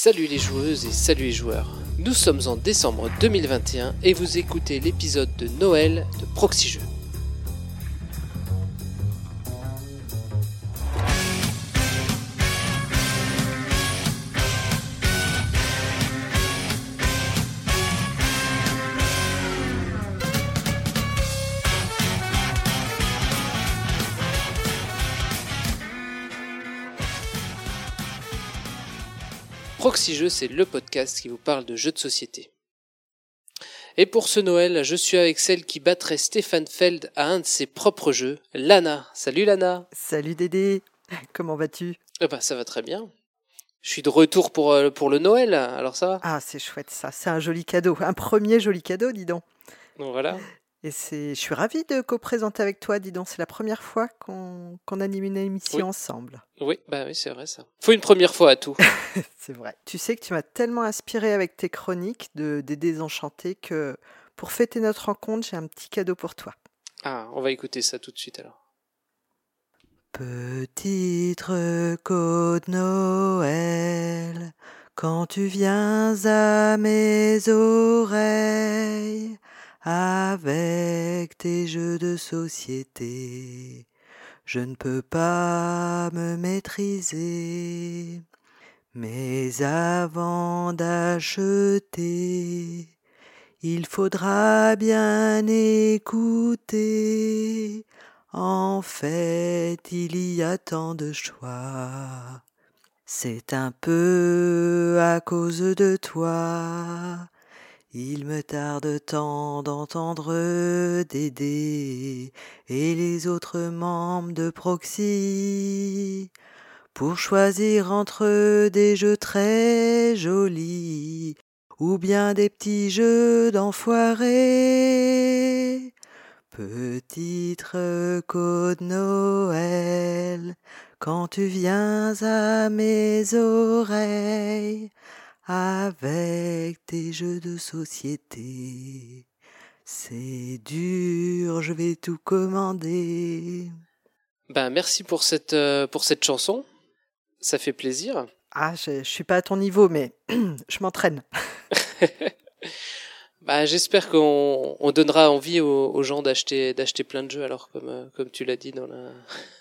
Salut les joueuses et salut les joueurs. Nous sommes en décembre 2021 et vous écoutez l'épisode de Noël de Proxy Jeux. Proxy Jeux, c'est le podcast qui vous parle de jeux de société. Et pour ce Noël, je suis avec celle qui battrait Stéphane Feld à un de ses propres jeux, Lana. Salut Lana. Salut Dédé, comment vas-tu? Eh ben, ça va très bien. Je suis de retour pour, euh, pour le Noël, alors ça va? Ah, c'est chouette ça, c'est un joli cadeau, un premier joli cadeau, dis donc. Donc voilà. Et c'est, je suis ravie de co-présenter avec toi, dis donc, c'est la première fois qu'on, qu'on anime une émission Oui. ensemble. Oui, bah oui, c'est vrai ça. Faut une première fois à tout. c'est vrai. Tu sais que tu m'as tellement inspiré avec tes chroniques de, des désenchantés que pour fêter notre rencontre, j'ai un petit cadeau pour toi. Ah, on va écouter ça tout de suite alors. Petite reco de Noël, quand tu viens à mes oreilles, avec tes jeux de société, je ne peux pas me maîtriser. Mais avant d'acheter, il faudra bien écouter. En fait, il y a tant de choix. C'est un peu à cause de toi. Il me tarde tant d'entendre Dédé et les autres membres de Proxy pour choisir entre des jeux très jolis ou bien des petits jeux d'enfoirés. Petite reco de Noël, quand tu viens à mes oreilles, avec tes jeux de société. C'est dur, je vais tout commander. Ben merci pour cette, euh, pour cette chanson. Ça fait plaisir. Ah, je, je suis pas à ton niveau, mais je m'entraîne. Bah, j'espère qu'on on donnera envie aux, aux gens d'acheter d'acheter plein de jeux alors comme euh, comme tu l'as dit dans la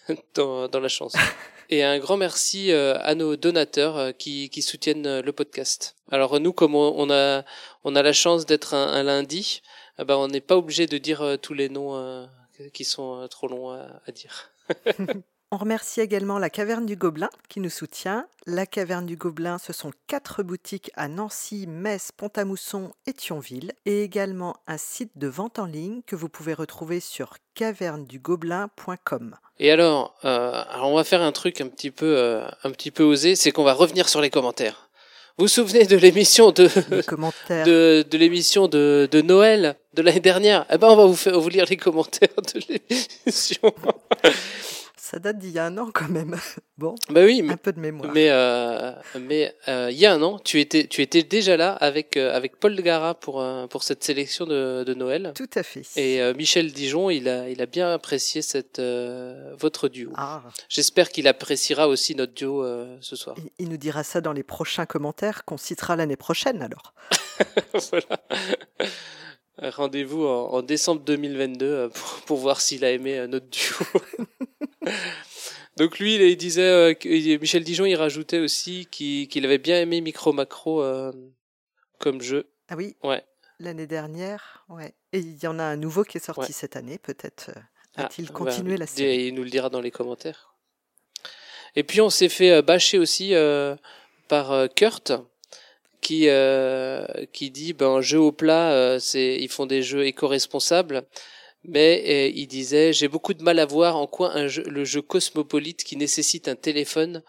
dans, dans la chanson. Et un grand merci euh, à nos donateurs euh, qui qui soutiennent le podcast. Alors nous comme on, a on a la chance d'être un, un lundi, ben on n'est pas obligé de dire tous les noms qui sont trop longs à, à dire. On remercie également la Caverne du Gobelin qui nous soutient. La Caverne du Gobelin, ce sont quatre boutiques à Nancy, Metz, Pont-à-Mousson et Thionville, et également un site de vente en ligne que vous pouvez retrouver sur cavernedugobelin.com. Et alors, euh, alors on va faire un truc un petit peu euh, un petit peu osé, c'est qu'on va revenir sur les commentaires. Vous vous souvenez de l'émission de de, de l'émission de, de Noël de l'année dernière, eh ben on va vous faire vous lire les commentaires de l'émission. Ça date d'il y a un an quand même. Bon, bah oui, mais un peu de mémoire. mais euh, mais euh, il y a un an, tu étais tu étais déjà là avec euh, avec Paul Gara pour euh, pour cette sélection de, de Noël. Tout à fait. Et euh, Michel Dijon, il a il a bien apprécié cette euh, votre duo. Ah, J'espère qu'il appréciera aussi notre duo euh, ce soir. il- il nous dira ça dans les prochains commentaires qu'on citera l'année prochaine alors. voilà. Rendez-vous en, en décembre 2022 euh, pour, pour voir s'il a aimé euh, notre duo. Donc lui, il, disait, euh, Michel Dijon, il rajoutait aussi qu'il avait bien aimé Micro Macro euh, comme jeu. Ah oui, Ouais. l'année dernière, ouais. Et il y en a un nouveau qui est sorti Ouais. cette année, peut-être euh, Ah, a-t-il bah, continué la série? Il nous le dira dans les commentaires. Et puis on s'est fait euh, bâcher aussi euh, par euh, Kurt qui euh, qui dit ben jeu au plat euh, c'est ils font des jeux éco-responsables mais euh, il disait j'ai beaucoup de mal à voir en quoi un jeu, le jeu cosmopolite qui nécessite un téléphone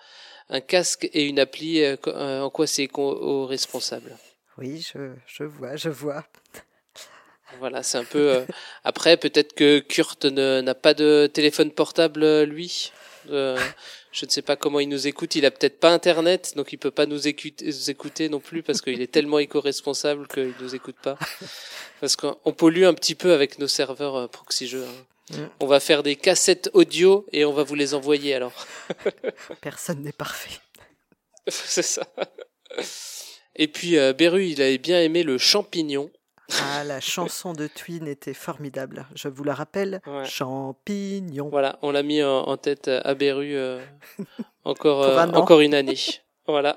un casque et une appli euh, euh, en quoi c'est éco-responsable Oui, je, je vois, je vois. voilà c'est un peu euh, après peut-être que Kurt n'a pas de téléphone portable lui Euh, je ne sais pas comment il nous écoute. Il a peut-être pas internet, donc il peut pas nous écouter, non plus parce qu'il est tellement éco-responsable qu'il nous écoute pas. Parce qu'on pollue un petit peu avec nos serveurs euh, proxy jeux. hein. Mm. On va faire des cassettes audio et on va vous les envoyer alors. Personne n'est parfait. C'est ça. Et puis euh, Beru, il avait bien aimé le champignon. Ah, la chanson de Twin était formidable. Je vous la rappelle. Ouais. Champignon. Voilà, on l'a mis en, en tête à Beru euh, encore, euh, un encore une année. voilà.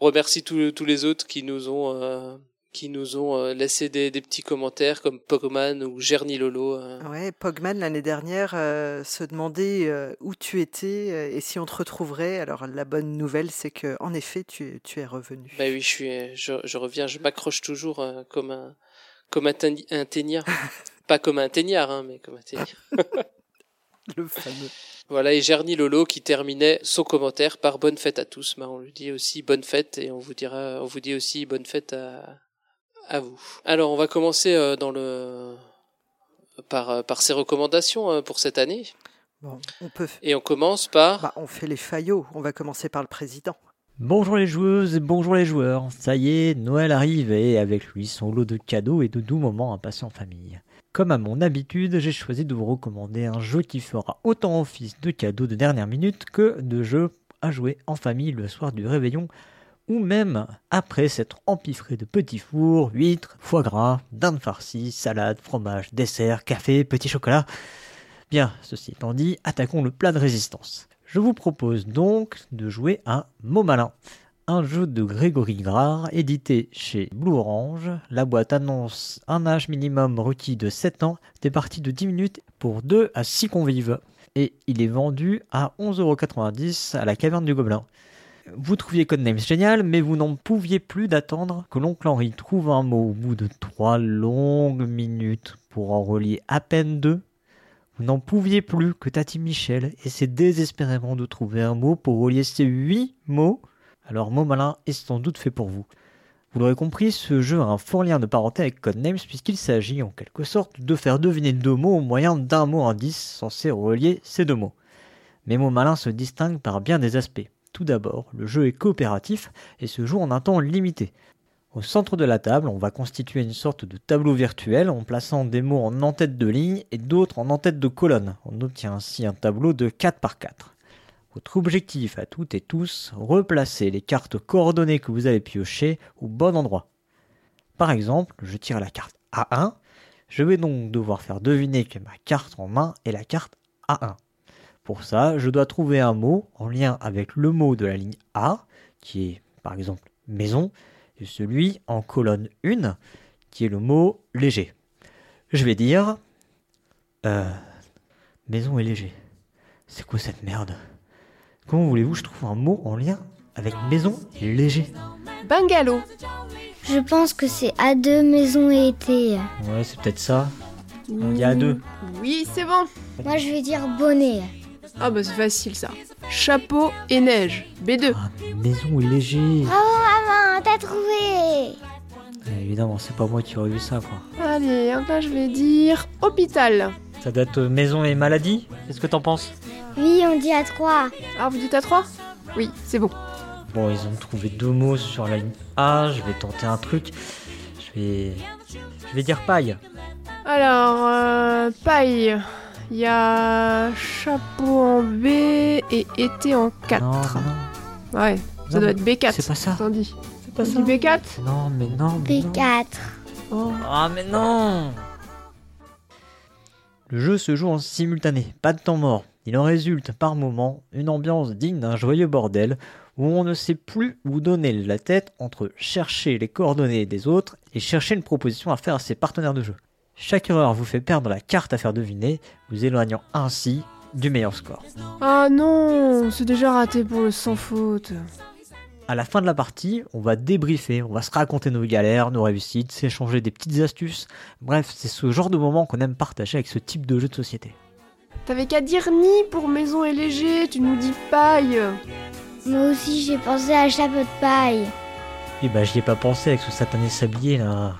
On remercie tous, tous les autres qui nous ont, euh, qui nous ont euh, laissé des, des petits commentaires comme Pogman ou Gerny Lolo. euh. Ouais, Pogman l'année dernière euh, se demandait euh, où tu étais euh, et si on te retrouverait. Alors la bonne nouvelle, c'est que en effet, tu, tu es revenu. Bah oui, je suis, je, je reviens, je m'accroche toujours euh, comme un, comme un, un teignard. Pas comme un teignard, hein, mais comme un teignard. Le fameux. Voilà, et Gerny Lolo qui terminait son commentaire par bonne fête à tous. Bah, on lui dit aussi bonne fête et on vous dira, on vous dit aussi bonne fête à, à vous. Alors, on va commencer euh, dans le, par, euh, par ses recommandations euh, pour cette année. Bon, on peut. Et on commence par, Bah, on fait les faillots. On va commencer par le président. Bonjour les joueuses et bonjour les joueurs. Ça y est, Noël arrive et avec lui son lot de cadeaux et de doux moments à passer en famille. Comme à mon habitude, j'ai choisi de vous recommander un jeu qui fera autant office de cadeau de dernière minute que de jeu à jouer en famille le soir du réveillon ou même après s'être empiffré de petits fours, huîtres, foie gras, dinde farcie, salade, fromage, dessert, café, petit chocolat. Bien, ceci étant dit, attaquons le plat de résistance. Je vous propose donc de jouer à Mot Malin, un jeu de Grégory Grard édité chez Blue Orange. La boîte annonce un âge minimum requis de 7 ans, des parties de 10 minutes pour 2 à 6 convives. Et il est vendu à 11,90€ à la caverne du Gobelin. Vous trouviez Codenames génial, mais vous n'en pouviez plus d'attendre que l'oncle Henri trouve un mot au bout de 3 longues minutes pour en relier à peine deux. Vous n'en pouviez plus que Tati Michel essaie désespérément de trouver un mot pour relier ces huit mots. Alors mot malin est sans doute fait pour vous. Vous l'aurez compris, ce jeu a un fort lien de parenté avec Codenames puisqu'il s'agit en quelque sorte de faire deviner deux mots au moyen d'un mot indice censé relier ces deux mots. Mais mot malin se distingue par bien des aspects. Tout d'abord, le jeu est coopératif et se joue en un temps limité. Au centre de la table, on va constituer une sorte de tableau virtuel en plaçant des mots en en-tête de ligne et d'autres en en-tête de colonne. On obtient ainsi un tableau de 4 par 4. Votre objectif à toutes et tous, replacer les cartes coordonnées que vous avez piochées au bon endroit. Par exemple, je tire la carte A1, je vais donc devoir faire deviner que ma carte en main est la carte A1. Pour ça, je dois trouver un mot en lien avec le mot de la ligne A, qui est par exemple maison, et celui en colonne 1, qui est le mot léger. Je vais dire... Euh... Maison et léger. C'est quoi cette merde? Comment voulez-vous que je trouve un mot en lien avec maison et léger? Bungalow. Je pense que c'est A2 maison et été. Ouais, c'est peut-être ça. On dit à deux. Oui, c'est bon. Moi je vais dire bonnet. Ah bah c'est facile ça. Chapeau et neige. B2. Ah, maison et léger. Bravo maman, t'as trouvé Eh, évidemment, c'est pas moi qui aurais vu ça, quoi. Allez, là je vais dire hôpital. Ça doit être euh, maison et maladie Qu'est-ce que t'en penses? Oui, on dit à 3. Ah, vous dites à 3 Oui, c'est bon. Bon, ils ont trouvé deux mots sur la ligne A. Je vais tenter un truc. Je vais. Je vais dire paille. Alors, euh, paille. Il y a chapeau en B et été en 4. Non, non, Ouais, ça Non, doit être B4. c'est pas ça. Attendez. C'est pas C'est B4 Non, mais non. mais non. P4. Ah, mais non Le jeu se joue en simultané, pas de temps mort. Il en résulte par moments une ambiance digne d'un joyeux bordel où on ne sait plus où donner la tête entre chercher les coordonnées des autres et chercher une proposition à faire à ses partenaires de jeu. Chaque erreur vous fait perdre la carte à faire deviner, vous éloignant ainsi du meilleur score. Ah non, c'est déjà raté pour le sans faute. À la fin de la partie, on va débriefer, on va se raconter nos galères, nos réussites, s'échanger des petites astuces. Bref, c'est ce genre de moment qu'on aime partager avec ce type de jeu de société. T'avais qu'à dire ni pour maison et léger, tu nous dis paille. Moi aussi j'ai pensé à chapeau de paille. Et bah j'y ai pas pensé avec ce satané sablier là.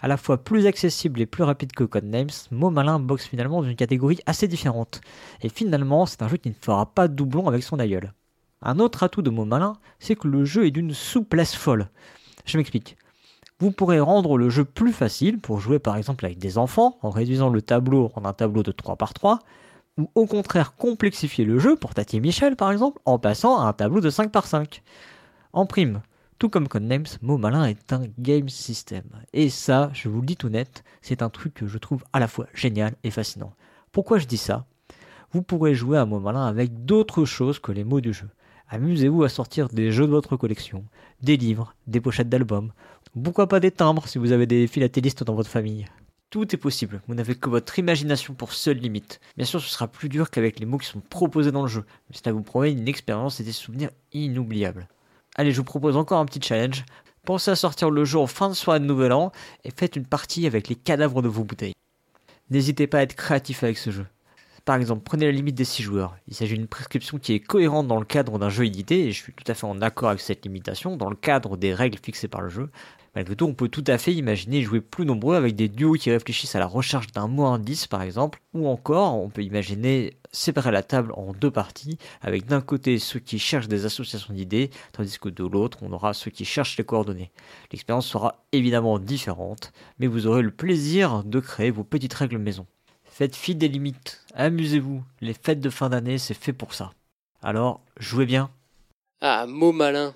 À la fois plus accessible et plus rapide que Codenames, Mot Malin boxe finalement dans une catégorie assez différente. Et finalement, c'est un jeu qui ne fera pas de doublon avec son aïeul. Un autre atout de Mot Malin, c'est que le jeu est d'une souplesse folle. Je m'explique. Vous pourrez rendre le jeu plus facile pour jouer par exemple avec des enfants en réduisant le tableau en un tableau de 3 par 3, ou au contraire complexifier le jeu pour Tati et Michel par exemple en passant à un tableau de 5 par 5. En prime, tout comme Codenames, Mot Malin est un game system. Et ça, je vous le dis tout net, c'est un truc que je trouve à la fois génial et fascinant. Pourquoi je dis ça? Vous pourrez jouer à Mot Malin avec d'autres choses que les mots du jeu. Amusez-vous à sortir des jeux de votre collection, des livres, des pochettes d'albums, pourquoi pas des timbres si vous avez des philatélistes dans votre famille. Tout est possible, vous n'avez que votre imagination pour seule limite. Bien sûr, ce sera plus dur qu'avec les mots qui sont proposés dans le jeu, mais cela vous promet une expérience et des souvenirs inoubliables. Allez, je vous propose encore un petit challenge. Pensez à sortir le jeu en fin de soirée de Nouvel An et faites une partie avec les cadavres de vos bouteilles. N'hésitez pas à être créatif avec ce jeu. Par exemple, prenez la limite des 6 joueurs. Il s'agit d'une prescription qui est cohérente dans le cadre d'un jeu édité, et je suis tout à fait en accord avec cette limitation, dans le cadre des règles fixées par le jeu. Malgré tout, on peut tout à fait imaginer jouer plus nombreux avec des duos qui réfléchissent à la recherche d'un mot indice par exemple, ou encore on peut imaginer séparer la table en deux parties, avec d'un côté ceux qui cherchent des associations d'idées, tandis que de l'autre on aura ceux qui cherchent les coordonnées. L'expérience sera évidemment différente, mais vous aurez le plaisir de créer vos petites règles maison. Faites fi des limites, amusez-vous, les fêtes de fin d'année c'est fait pour ça. Alors, jouez bien. Ah, mot malin.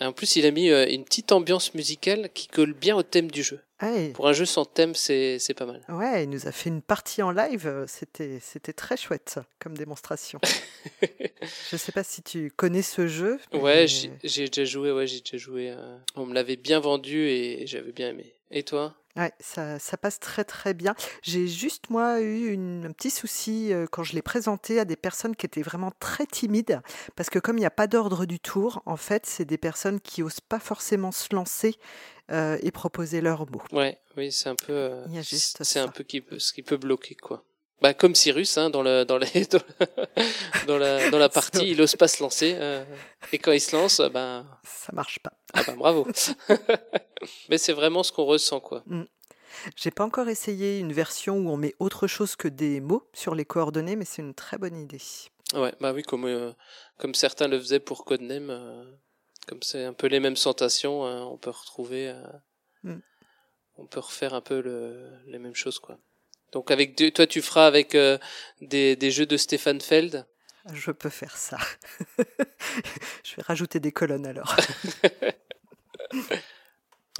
En plus, il a mis euh, une petite ambiance musicale qui colle bien au thème du jeu. Ouais. Pour un jeu sans thème, c'est c'est pas mal. Ouais, il nous a fait une partie en live, c'était c'était très chouette ça, comme démonstration. Je sais pas si tu connais ce jeu. mais- Ouais, j'ai j'ai déjà joué, ouais, j'ai déjà joué. euh, On me l'avait bien vendu et j'avais bien aimé. Et toi? Ouais, ça, ça passe très très bien. J'ai juste moi eu une- un petit souci euh, quand je l'ai présenté à des personnes qui étaient vraiment très timides, parce que comme il n'y a pas d'ordre du tour, en fait, c'est des personnes qui osent pas forcément se lancer euh, et proposer leurs mots. Ouais, oui, c'est un peu. euh, Il y a juste c'est ça. un peu qui peut, ce qui peut bloquer, quoi. Bah, comme Cyrus, hein, dans, le, dans, les, dans, dans la, dans la partie, il ose pas se lancer. euh, et quand il se lance, ben, Ça marche pas. Ah ben bravo. Mais c'est vraiment ce qu'on ressent, quoi. J'ai pas encore essayé une version où on met autre chose que des mots sur les coordonnées, mais c'est une très bonne idée. Ouais, bah oui, comme, euh, comme certains le faisaient pour Codename, euh, comme c'est un peu les mêmes sensations, euh, on peut retrouver, euh, Mm. on peut refaire un peu le, les mêmes choses, quoi. Donc avec deux, toi, tu feras avec des, des jeux de Stéphane Feld? Je peux faire ça. Je vais rajouter des colonnes alors.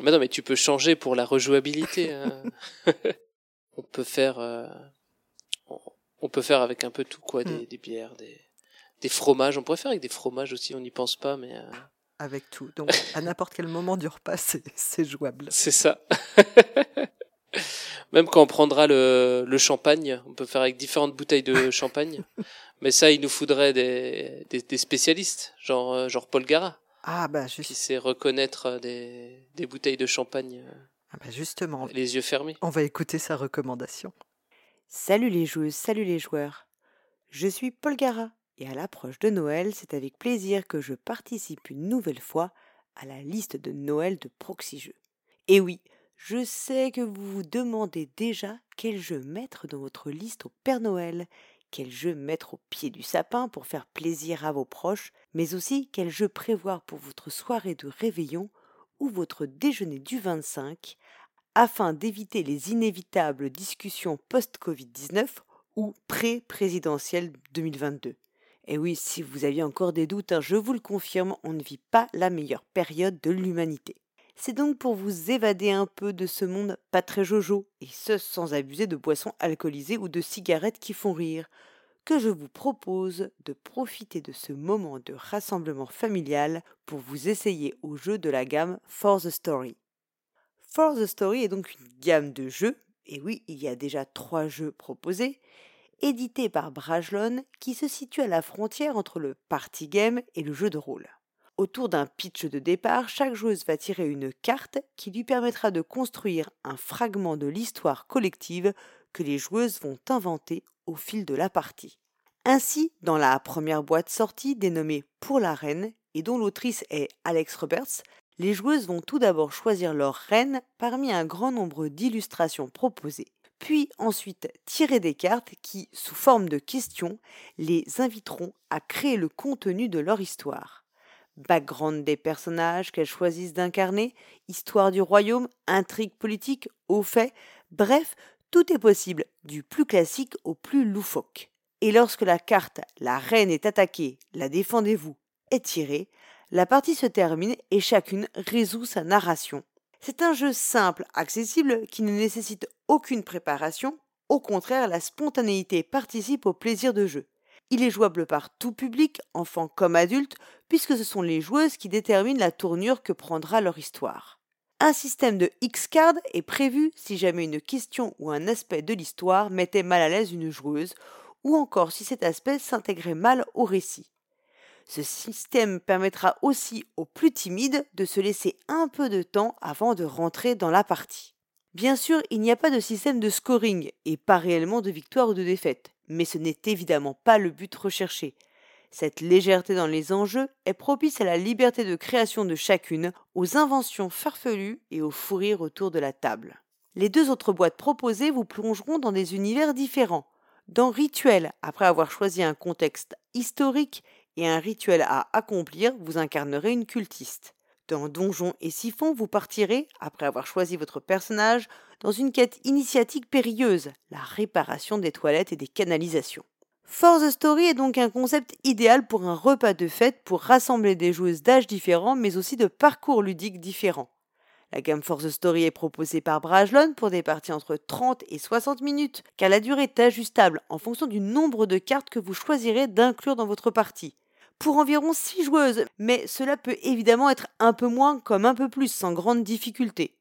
Mais non, mais tu peux changer pour la rejouabilité. hein. on peut faire, euh, on, peut faire avec un peu tout, quoi, des, Mm. des bières, des, des fromages. On pourrait faire avec des fromages aussi. On n'y pense pas, mais. euh, Avec tout. Donc à n'importe quel moment du repas, c'est jouable. C'est ça. Même quand on prendra le, le champagne, on peut faire avec différentes bouteilles de champagne. Mais ça, il nous faudrait des, des, des spécialistes, genre, euh, genre Paul Gara, Ah bah, qui juste, sait reconnaître euh, des, des bouteilles de champagne, euh, ah bah justement, les yeux fermés. on va écouter sa recommandation. Salut les joueuses, salut les joueurs. Je suis Paul Gara et à l'approche de Noël, c'est avec plaisir que je participe une nouvelle fois à la liste de Noël de Proxy Jeux. Et oui, je sais que vous vous demandez déjà quel jeu mettre dans votre liste au Père Noël, quel jeu mettre au pied du sapin pour faire plaisir à vos proches, mais aussi quel jeu prévoir pour votre soirée de réveillon ou votre déjeuner du 25 afin d'éviter les inévitables discussions post-Covid-19 ou pré-présidentielle 2022. Et oui, si vous aviez encore des doutes, hein, je vous le confirme, on ne vit pas la meilleure période de l'humanité. C'est donc pour vous évader un peu de ce monde pas très jojo, et ce sans abuser de boissons alcoolisées ou de cigarettes qui font rire, que je vous propose de profiter de ce moment de rassemblement familial pour vous essayer au jeu de la gamme For the Story. For the Story est donc une gamme de jeux, et oui, il y a déjà trois jeux proposés, édités par Brajlon, qui se situe à la frontière entre le party game et le jeu de rôle. Autour d'un pitch de départ, chaque joueuse va tirer une carte qui lui permettra de construire un fragment de l'histoire collective que les joueuses vont inventer au fil de la partie. Ainsi, dans la première boîte sortie dénommée Pour la reine et dont l'autrice est Alex Roberts, les joueuses vont tout d'abord choisir leur reine parmi un grand nombre d'illustrations proposées, puis ensuite tirer des cartes qui, sous forme de questions, les inviteront à créer le contenu de leur histoire. Background des personnages qu'elles choisissent d'incarner, histoire du royaume, intrigue politique, au fait, bref, tout est possible, du plus classique au plus loufoque. et lorsque la carte La reine est attaquée, la défendez-vous est tirée, la partie se termine et chacune résout sa narration. C'est un jeu simple, accessible, qui ne nécessite aucune préparation, au contraire la spontanéité participe au plaisir de jeu. Il est jouable par tout public, enfants comme adultes, puisque ce sont les joueuses qui déterminent la tournure que prendra leur histoire. Un système de X-card est prévu si jamais une question ou un aspect de l'histoire mettait mal à l'aise une joueuse, ou encore si cet aspect s'intégrait mal au récit. Ce système permettra aussi aux plus timides de se laisser un peu de temps avant de rentrer dans la partie. Bien sûr, il n'y a pas de système de scoring et pas réellement de victoire ou de défaite, mais ce n'est évidemment pas le but recherché. Cette légèreté dans les enjeux est propice à la liberté de création de chacune, aux inventions farfelues et aux fous rires autour de la table. Les deux autres boîtes proposées vous plongeront dans des univers différents. Dans Rituel, après avoir choisi un contexte historique et un rituel à accomplir, vous incarnerez une cultiste. Dans Donjons et Siphon, vous partirez, après avoir choisi votre personnage, dans une quête initiatique périlleuse, la réparation des toilettes et des canalisations. Force Story est donc un concept idéal pour un repas de fête pour rassembler des joueuses d'âges différents mais aussi de parcours ludiques différents. La gamme Force Story est proposée par Brajlon pour des parties entre 30 et 60 minutes, car la durée est ajustable en fonction du nombre de cartes que vous choisirez d'inclure dans votre partie pour environ 6 joueuses, mais cela peut évidemment être un peu moins comme un peu plus sans grande difficulté.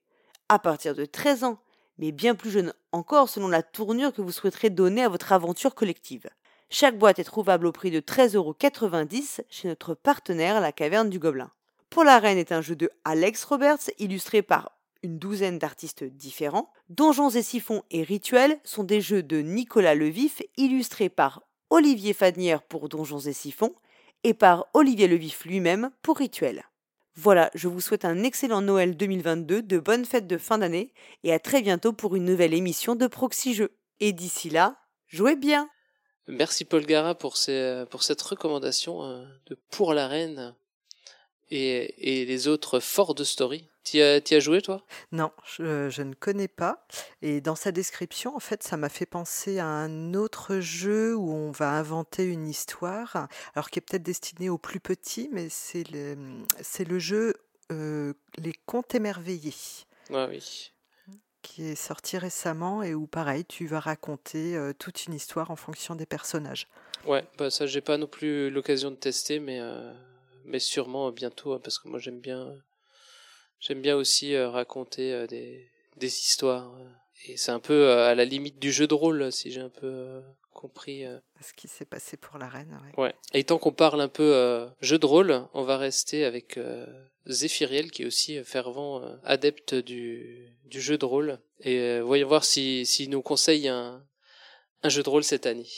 À partir de 13 ans, mais bien plus jeune encore selon la tournure que vous souhaiterez donner à votre aventure collective. Chaque boîte est trouvable au prix de 13,90€ chez notre partenaire La Caverne du Gobelin. Pour la Reine est un jeu de Alex Roberts illustré par une douzaine d'artistes différents. Donjons et Siphons et Rituels sont des jeux de Nicolas Levif illustrés par Olivier Fadnière pour Donjons et Siphons et par Olivier Levif lui-même pour Rituel. Voilà, je vous souhaite un excellent Noël 2022, de bonnes fêtes de fin d'année et à très bientôt pour une nouvelle émission de Proxy Jeux. Et d'ici là, jouez bien Merci Paul Gara pour, pour cette recommandation euh, de Pour la Reine et, et les autres Ford Story. Tu as, as, joué, toi? Non, je, je, ne connais pas. Et dans sa description, en fait, ça m'a fait penser à un autre jeu où on va inventer une histoire, alors qui est peut-être destiné aux plus petits, mais c'est le, c'est le jeu euh, Les Contes émerveillés. Ah oui. Qui est sorti récemment et où, pareil, tu vas raconter euh, toute une histoire en fonction des personnages. Ouais, bah ça, j'ai pas non plus l'occasion de tester, mais, euh, mais sûrement bientôt, hein, parce que moi, j'aime bien J'aime bien aussi euh, raconter euh, des, des histoires. Euh. Et c'est un peu à la limite du jeu de rôle, si j'ai un peu compris. Ce qui s'est passé pour la reine. Ouais. ouais. Et tant qu'on parle un peu jeu de rôle, on va rester avec Zéphiriel, qui est aussi fervent adepte du, du jeu de rôle. Et voyons voir s'il si, si nous conseille un, un jeu de rôle cette année.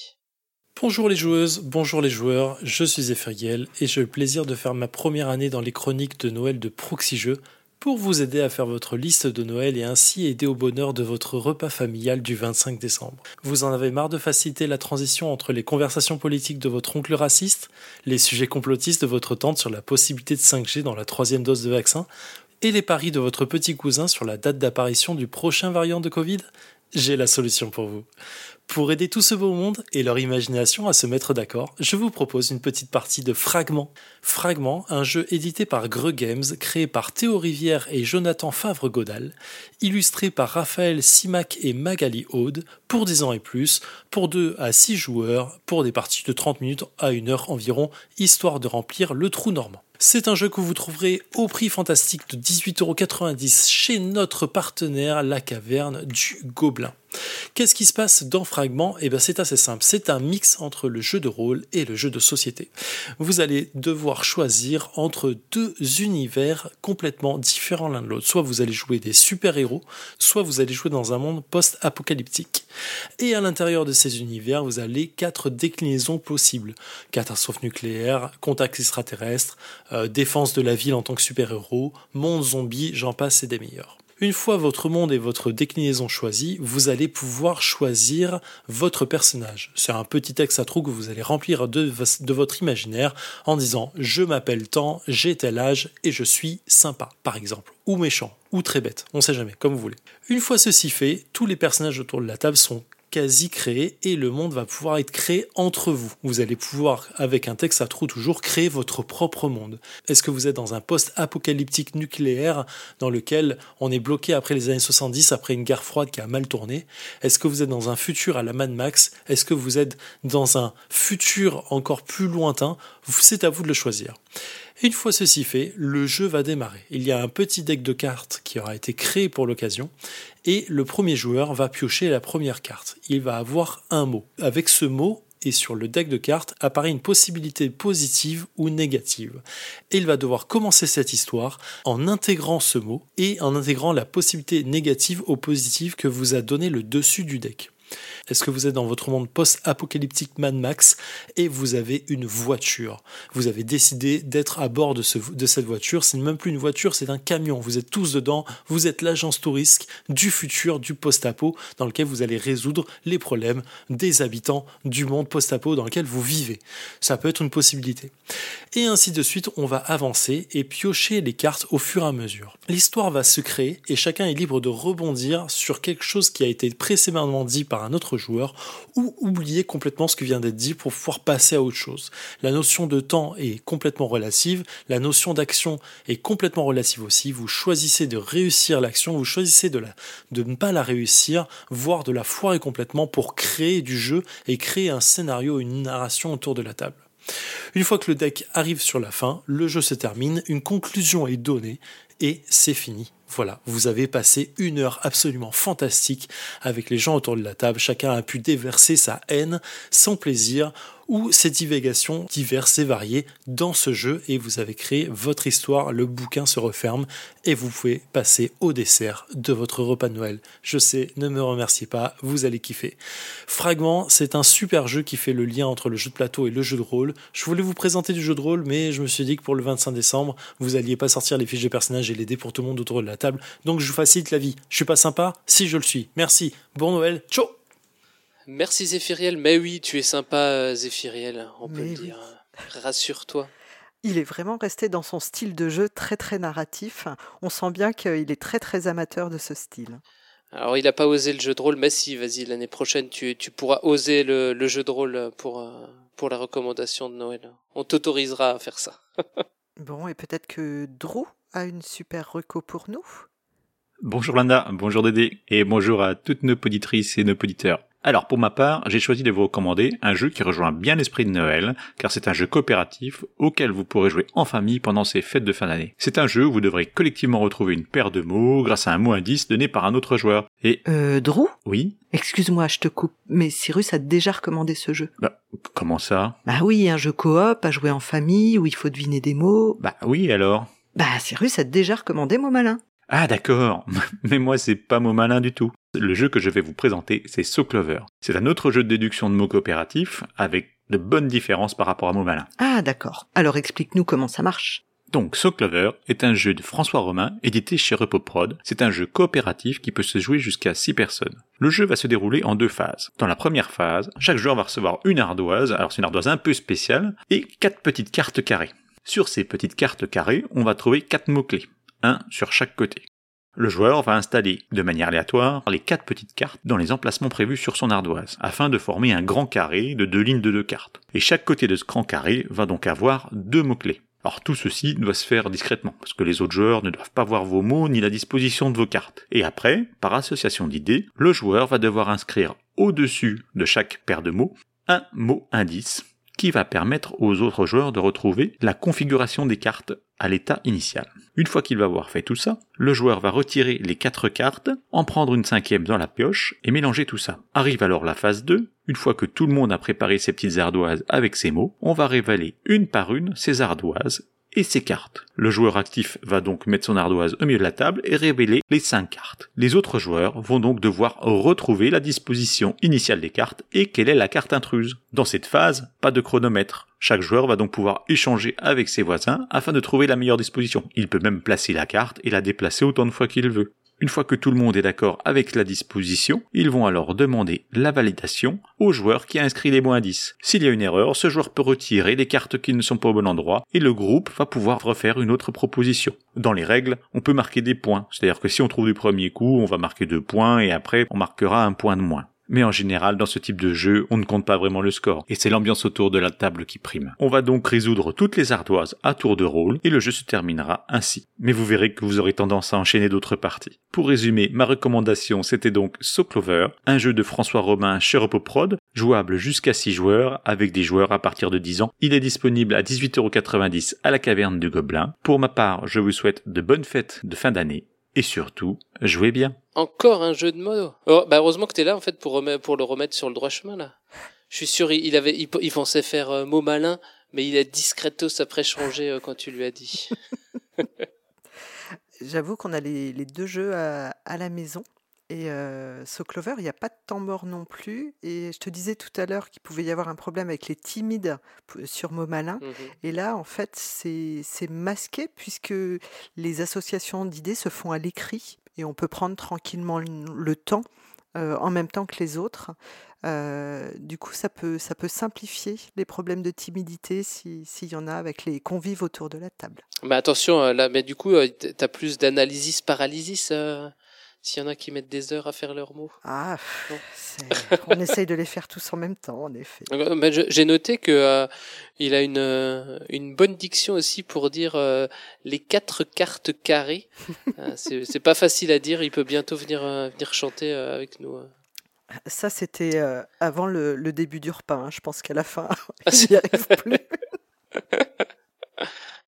Bonjour les joueuses, bonjour les joueurs, je suis Zéphiriel et j'ai le plaisir de faire ma première année dans les chroniques de Noël de Proxy Jeux pour vous aider à faire votre liste de Noël et ainsi aider au bonheur de votre repas familial du 25 décembre. Vous en avez marre de faciliter la transition entre les conversations politiques de votre oncle raciste, les sujets complotistes de votre tante sur la possibilité de 5G dans la troisième dose de vaccin, et les paris de votre petit cousin sur la date d'apparition du prochain variant de Covid? J'ai la solution pour vous. Pour aider tout ce beau monde et leur imagination à se mettre d'accord, je vous propose une petite partie de Fragment. Fragment, un jeu édité par Greux Games, créé par Théo Rivière et Jonathan Favre-Godal, illustré par Raphaël Simac et Magali Aude, pour 10 ans et plus, pour 2 à 6 joueurs, pour des parties de 30 minutes à 1 heure environ, histoire de remplir le trou normand. C'est un jeu que vous trouverez au prix fantastique de 18,90€ chez notre partenaire La Caverne du Gobelin. Qu'est-ce qui se passe dans Fragment? Eh bien, c'est assez simple. C'est un mix entre le jeu de rôle et le jeu de société. Vous allez devoir choisir entre deux univers complètement différents l'un de l'autre. Soit vous allez jouer des super-héros, soit vous allez jouer dans un monde post-apocalyptique. Et à l'intérieur de ces univers, vous avez quatre déclinaisons possibles. Catastrophe nucléaire, contact extraterrestre, euh, défense de la ville en tant que super-héros, monde zombie, j'en passe et des meilleurs. Une fois votre monde et votre déclinaison choisis, vous allez pouvoir choisir votre personnage. C'est un petit texte à trous que vous allez remplir de, votre imaginaire en disant je m'appelle tant, j'ai tel âge et je suis sympa, par exemple, ou méchant, ou très bête, on sait jamais, comme vous voulez. Une fois ceci fait, tous les personnages autour de la table sont créé et le monde va pouvoir être créé entre vous. Vous allez pouvoir, avec un texte à trous toujours, créer votre propre monde. Est-ce que vous êtes dans un post-apocalyptique nucléaire dans lequel on est bloqué après les années 70, après une guerre froide qui a mal tourné? Est-ce que vous êtes dans un futur à la Mad Max? Est-ce que vous êtes dans un futur encore plus lointain? C'est à vous de le choisir. Une fois ceci fait, le jeu va démarrer. Il y a un petit deck de cartes qui aura été créé pour l'occasion et le premier joueur va piocher la première carte. Il va avoir un mot. Avec ce mot, et sur le deck de cartes apparaît une possibilité positive ou négative. Et il va devoir commencer cette histoire en intégrant ce mot et en intégrant la possibilité négative ou positive que vous a donné le dessus du deck. Est-ce que vous êtes dans votre monde post-apocalyptique Mad Max et vous avez une voiture? Vous avez décidé d'être à bord de, cette voiture. C'est même plus une voiture, c'est un camion. Vous êtes tous dedans. Vous êtes l'agence touristique du futur, du post-apo, dans lequel vous allez résoudre les problèmes des habitants du monde post-apo dans lequel vous vivez. Ça peut être une possibilité. Et ainsi de suite, on va avancer et piocher les cartes au fur et à mesure. L'histoire va se créer et chacun est libre de rebondir sur quelque chose qui a été précédemment dit par un autre joueur ou oublier complètement ce qui vient d'être dit pour pouvoir passer à autre chose. La notion de temps est complètement relative, la notion d'action est complètement relative aussi. Vous choisissez de réussir l'action, vous choisissez de, de ne pas la réussir, voire de la foirer complètement pour créer du jeu et créer un scénario, une narration autour de la table. Une fois que le deck arrive sur la fin, le jeu se termine, une conclusion est donnée et c'est fini. Voilà, vous avez passé une heure absolument fantastique avec les gens autour de la table. Chacun a pu déverser sa haine, son plaisir ou ses divagations diverses et variées dans ce jeu et vous avez créé votre histoire, le bouquin se referme et vous pouvez passer au dessert de votre repas de Noël. Je sais, ne me remerciez pas, vous allez kiffer. Fragment, c'est un super jeu qui fait le lien entre le jeu de plateau et le jeu de rôle. Je voulais vous présenter du jeu de rôle, mais je me suis dit que pour le 25 décembre, vous alliez pas sortir les fiches de personnages et les dés pour tout le monde autour de la table, donc je vous facilite la vie. Je suis pas sympa Si je le suis. Merci. Bon Noël. Ciao Merci Zéphiriel. Mais oui, tu es sympa, euh, Zéphiriel, on peut le dire. Rassure-toi. Il est vraiment resté dans son style de jeu très très narratif. On sent bien qu'il est très très amateur de ce style. Alors il n'a pas osé le jeu de rôle, mais si, vas-y, l'année prochaine tu, tu, pourras oser le, jeu de rôle pour, euh, pour la recommandation de Noël. On t'autorisera à faire ça. bon, et peut-être que Drew a une super reco pour nous? Bonjour Landa, bonjour Dédé, et bonjour à toutes nos poditrices et nos poditeurs. Alors pour ma part, j'ai choisi de vous recommander un jeu qui rejoint bien l'esprit de Noël, car c'est un jeu coopératif auquel vous pourrez jouer en famille pendant ces fêtes de fin d'année. C'est un jeu où vous devrez collectivement retrouver une paire de mots grâce à un mot indice donné par un autre joueur. Et... Euh, Drew? Oui? Excuse-moi, je te coupe, mais Cyrus a déjà recommandé ce jeu. Bah, comment ça? Bah oui, un jeu coop à jouer en famille où il faut deviner des mots. Bah oui, alors? Bah Cyrus a déjà recommandé Mot Malin. Ah d'accord, mais moi c'est pas mot malin du tout. Le jeu que je vais vous présenter, c'est So Clover. C'est un autre jeu de déduction de mots coopératifs avec de bonnes différences par rapport à mot malin. Ah d'accord, alors explique-nous comment ça marche. Donc, So Clover est un jeu de François Romain édité chez Repoprod. C'est un jeu coopératif qui peut se jouer jusqu'à 6 personnes. Le jeu va se dérouler en deux phases. Dans la première phase, chaque joueur va recevoir une ardoise, alors c'est une ardoise un peu spéciale, et quatre petites cartes carrées. Sur ces petites cartes carrées, on va trouver quatre mots-clés un sur chaque côté. Le joueur va installer de manière aléatoire les quatre petites cartes dans les emplacements prévus sur son ardoise, afin de former un grand carré de deux lignes de deux cartes. Et chaque côté de ce grand carré va donc avoir deux mots-clés. Alors tout ceci doit se faire discrètement, parce que les autres joueurs ne doivent pas voir vos mots ni la disposition de vos cartes. Et après, par association d'idées, le joueur va devoir inscrire au-dessus de chaque paire de mots un mot indice qui va permettre aux autres joueurs de retrouver la configuration des cartes à l'état initial. Une fois qu'il va avoir fait tout ça, le joueur va retirer les quatre cartes, en prendre une cinquième dans la pioche et mélanger tout ça. Arrive alors la phase 2. Une fois que tout le monde a préparé ses petites ardoises avec ses mots, on va révéler une par une ces ardoises et ses cartes. Le joueur actif va donc mettre son ardoise au milieu de la table et révéler les cinq cartes. Les autres joueurs vont donc devoir retrouver la disposition initiale des cartes et quelle est la carte intruse. Dans cette phase, pas de chronomètre. Chaque joueur va donc pouvoir échanger avec ses voisins afin de trouver la meilleure disposition. Il peut même placer la carte et la déplacer autant de fois qu'il veut. Une fois que tout le monde est d'accord avec la disposition, ils vont alors demander la validation au joueur qui a inscrit les bons indices. S'il y a une erreur, ce joueur peut retirer les cartes qui ne sont pas au bon endroit et le groupe va pouvoir refaire une autre proposition. Dans les règles, on peut marquer des points. C'est-à-dire que si on trouve du premier coup, on va marquer deux points et après on marquera un point de moins. Mais en général, dans ce type de jeu, on ne compte pas vraiment le score, et c'est l'ambiance autour de la table qui prime. On va donc résoudre toutes les ardoises à tour de rôle, et le jeu se terminera ainsi. Mais vous verrez que vous aurez tendance à enchaîner d'autres parties. Pour résumer, ma recommandation c'était donc So Clover, un jeu de François Romain chez Repoprod, jouable jusqu'à 6 joueurs, avec des joueurs à partir de 10 ans. Il est disponible à 18,90€ à la caverne du Gobelin. Pour ma part, je vous souhaite de bonnes fêtes de fin d'année, et surtout, jouez bien. Encore un jeu de mots. Oh, bah heureusement que t'es là en fait pour, remettre, pour le remettre sur le droit chemin là. Je suis sûr il, il avait il, il pensait faire euh, mot malin, mais il a discretos après changé euh, quand tu lui as dit. J'avoue qu'on a les, les deux jeux à, à la maison. Et euh, So Clover, il n'y a pas de temps mort non plus. Et je te disais tout à l'heure qu'il pouvait y avoir un problème avec les timides sur Mot Malin. Mhm. Et là, en fait, c'est masqué puisque les associations d'idées se font à l'écrit et on peut prendre tranquillement le temps euh, en même temps que les autres. Euh, du coup, ça peut, ça peut simplifier les problèmes de timidité si- s'il y en a avec les convives autour de la table. Bah attention là, mais du coup euh, t- t'as plus d'analysis paralysis euh, s'il y en a qui mettent des heures à faire leurs mots. Ah, on essaye de les faire tous en même temps, en effet. J'ai noté que euh, il a une euh, une bonne diction aussi pour dire euh, les quatre cartes carrées. C'est pas facile à dire. Il peut bientôt venir venir chanter avec nous. Ça, c'était euh, avant le, le début du repas. hein. Je pense qu'à la fin, Ah, il n'y arrive plus.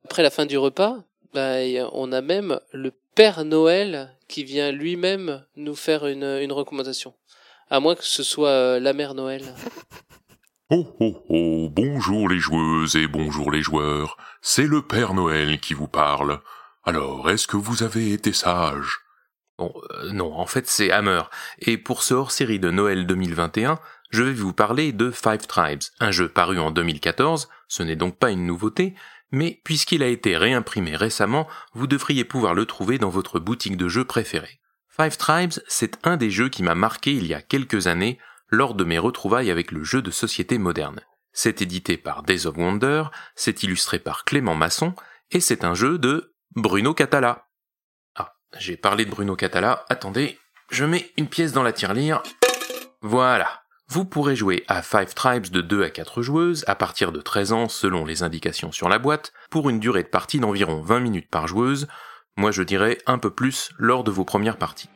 Après la fin du repas, bah, y a- on a même le Père Noël qui vient lui-même nous faire une, une recommandation. À moins que ce soit euh, la Mère Noël. Oh oh oh, bonjour les joueuses et bonjour les joueurs, c'est le Père Noël qui vous parle. Alors, est-ce que vous avez été sage? Bon, euh, non, en fait c'est Hammer. Et pour ce hors-série de Noël 2021, je vais vous parler de Five Tribes, un jeu paru en 2014, ce n'est donc pas une nouveauté, mais puisqu'il a été réimprimé récemment, vous devriez pouvoir le trouver dans votre boutique de jeux préférée. Five Tribes, c'est un des jeux qui m'a marqué il y a quelques années lors de mes retrouvailles avec le jeu de société moderne. C'est édité par Days of Wonder, c'est illustré par Clément Masson, et c'est un jeu de Bruno Catala. Ah, j'ai parlé de Bruno Catala, attendez, je mets une pièce dans la tirelire. Voilà. Vous pourrez jouer à Five Tribes de 2 à 4 joueuses à partir de 13 ans selon les indications sur la boîte, pour une durée de partie d'environ 20 minutes par joueuse, moi je dirais un peu plus lors de vos premières parties.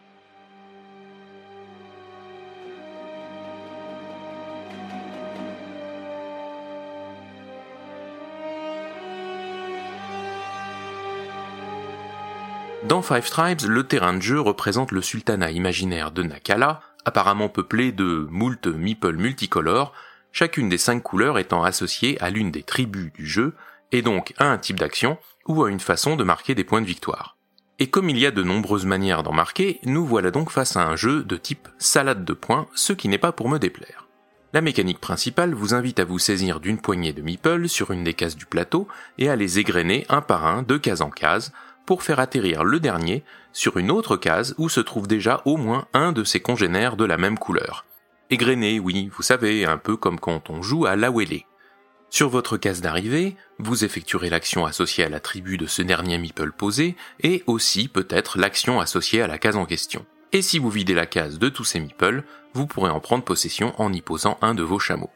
Dans Five Tribes, le terrain de jeu représente le sultanat imaginaire de Nakala, apparemment peuplé de moult meeples multicolores, chacune des cinq couleurs étant associée à l'une des tribus du jeu, et donc à un type d'action ou à une façon de marquer des points de victoire. Et comme il y a de nombreuses manières d'en marquer, nous voilà donc face à un jeu de type salade de points, ce qui n'est pas pour me déplaire. La mécanique principale vous invite à vous saisir d'une poignée de meeples sur une des cases du plateau et à les égrener un par un de case en case pour faire atterrir le dernier sur une autre case où se trouve déjà au moins un de ses congénères de la même couleur. Égrené, oui, vous savez, un peu comme quand on joue à l'Awele. Sur votre case d'arrivée, vous effectuerez l'action associée à la tribu de ce dernier meeple posé, et aussi peut-être l'action associée à la case en question. Et si vous videz la case de tous ces meeples, vous pourrez en prendre possession en y posant un de vos chameaux.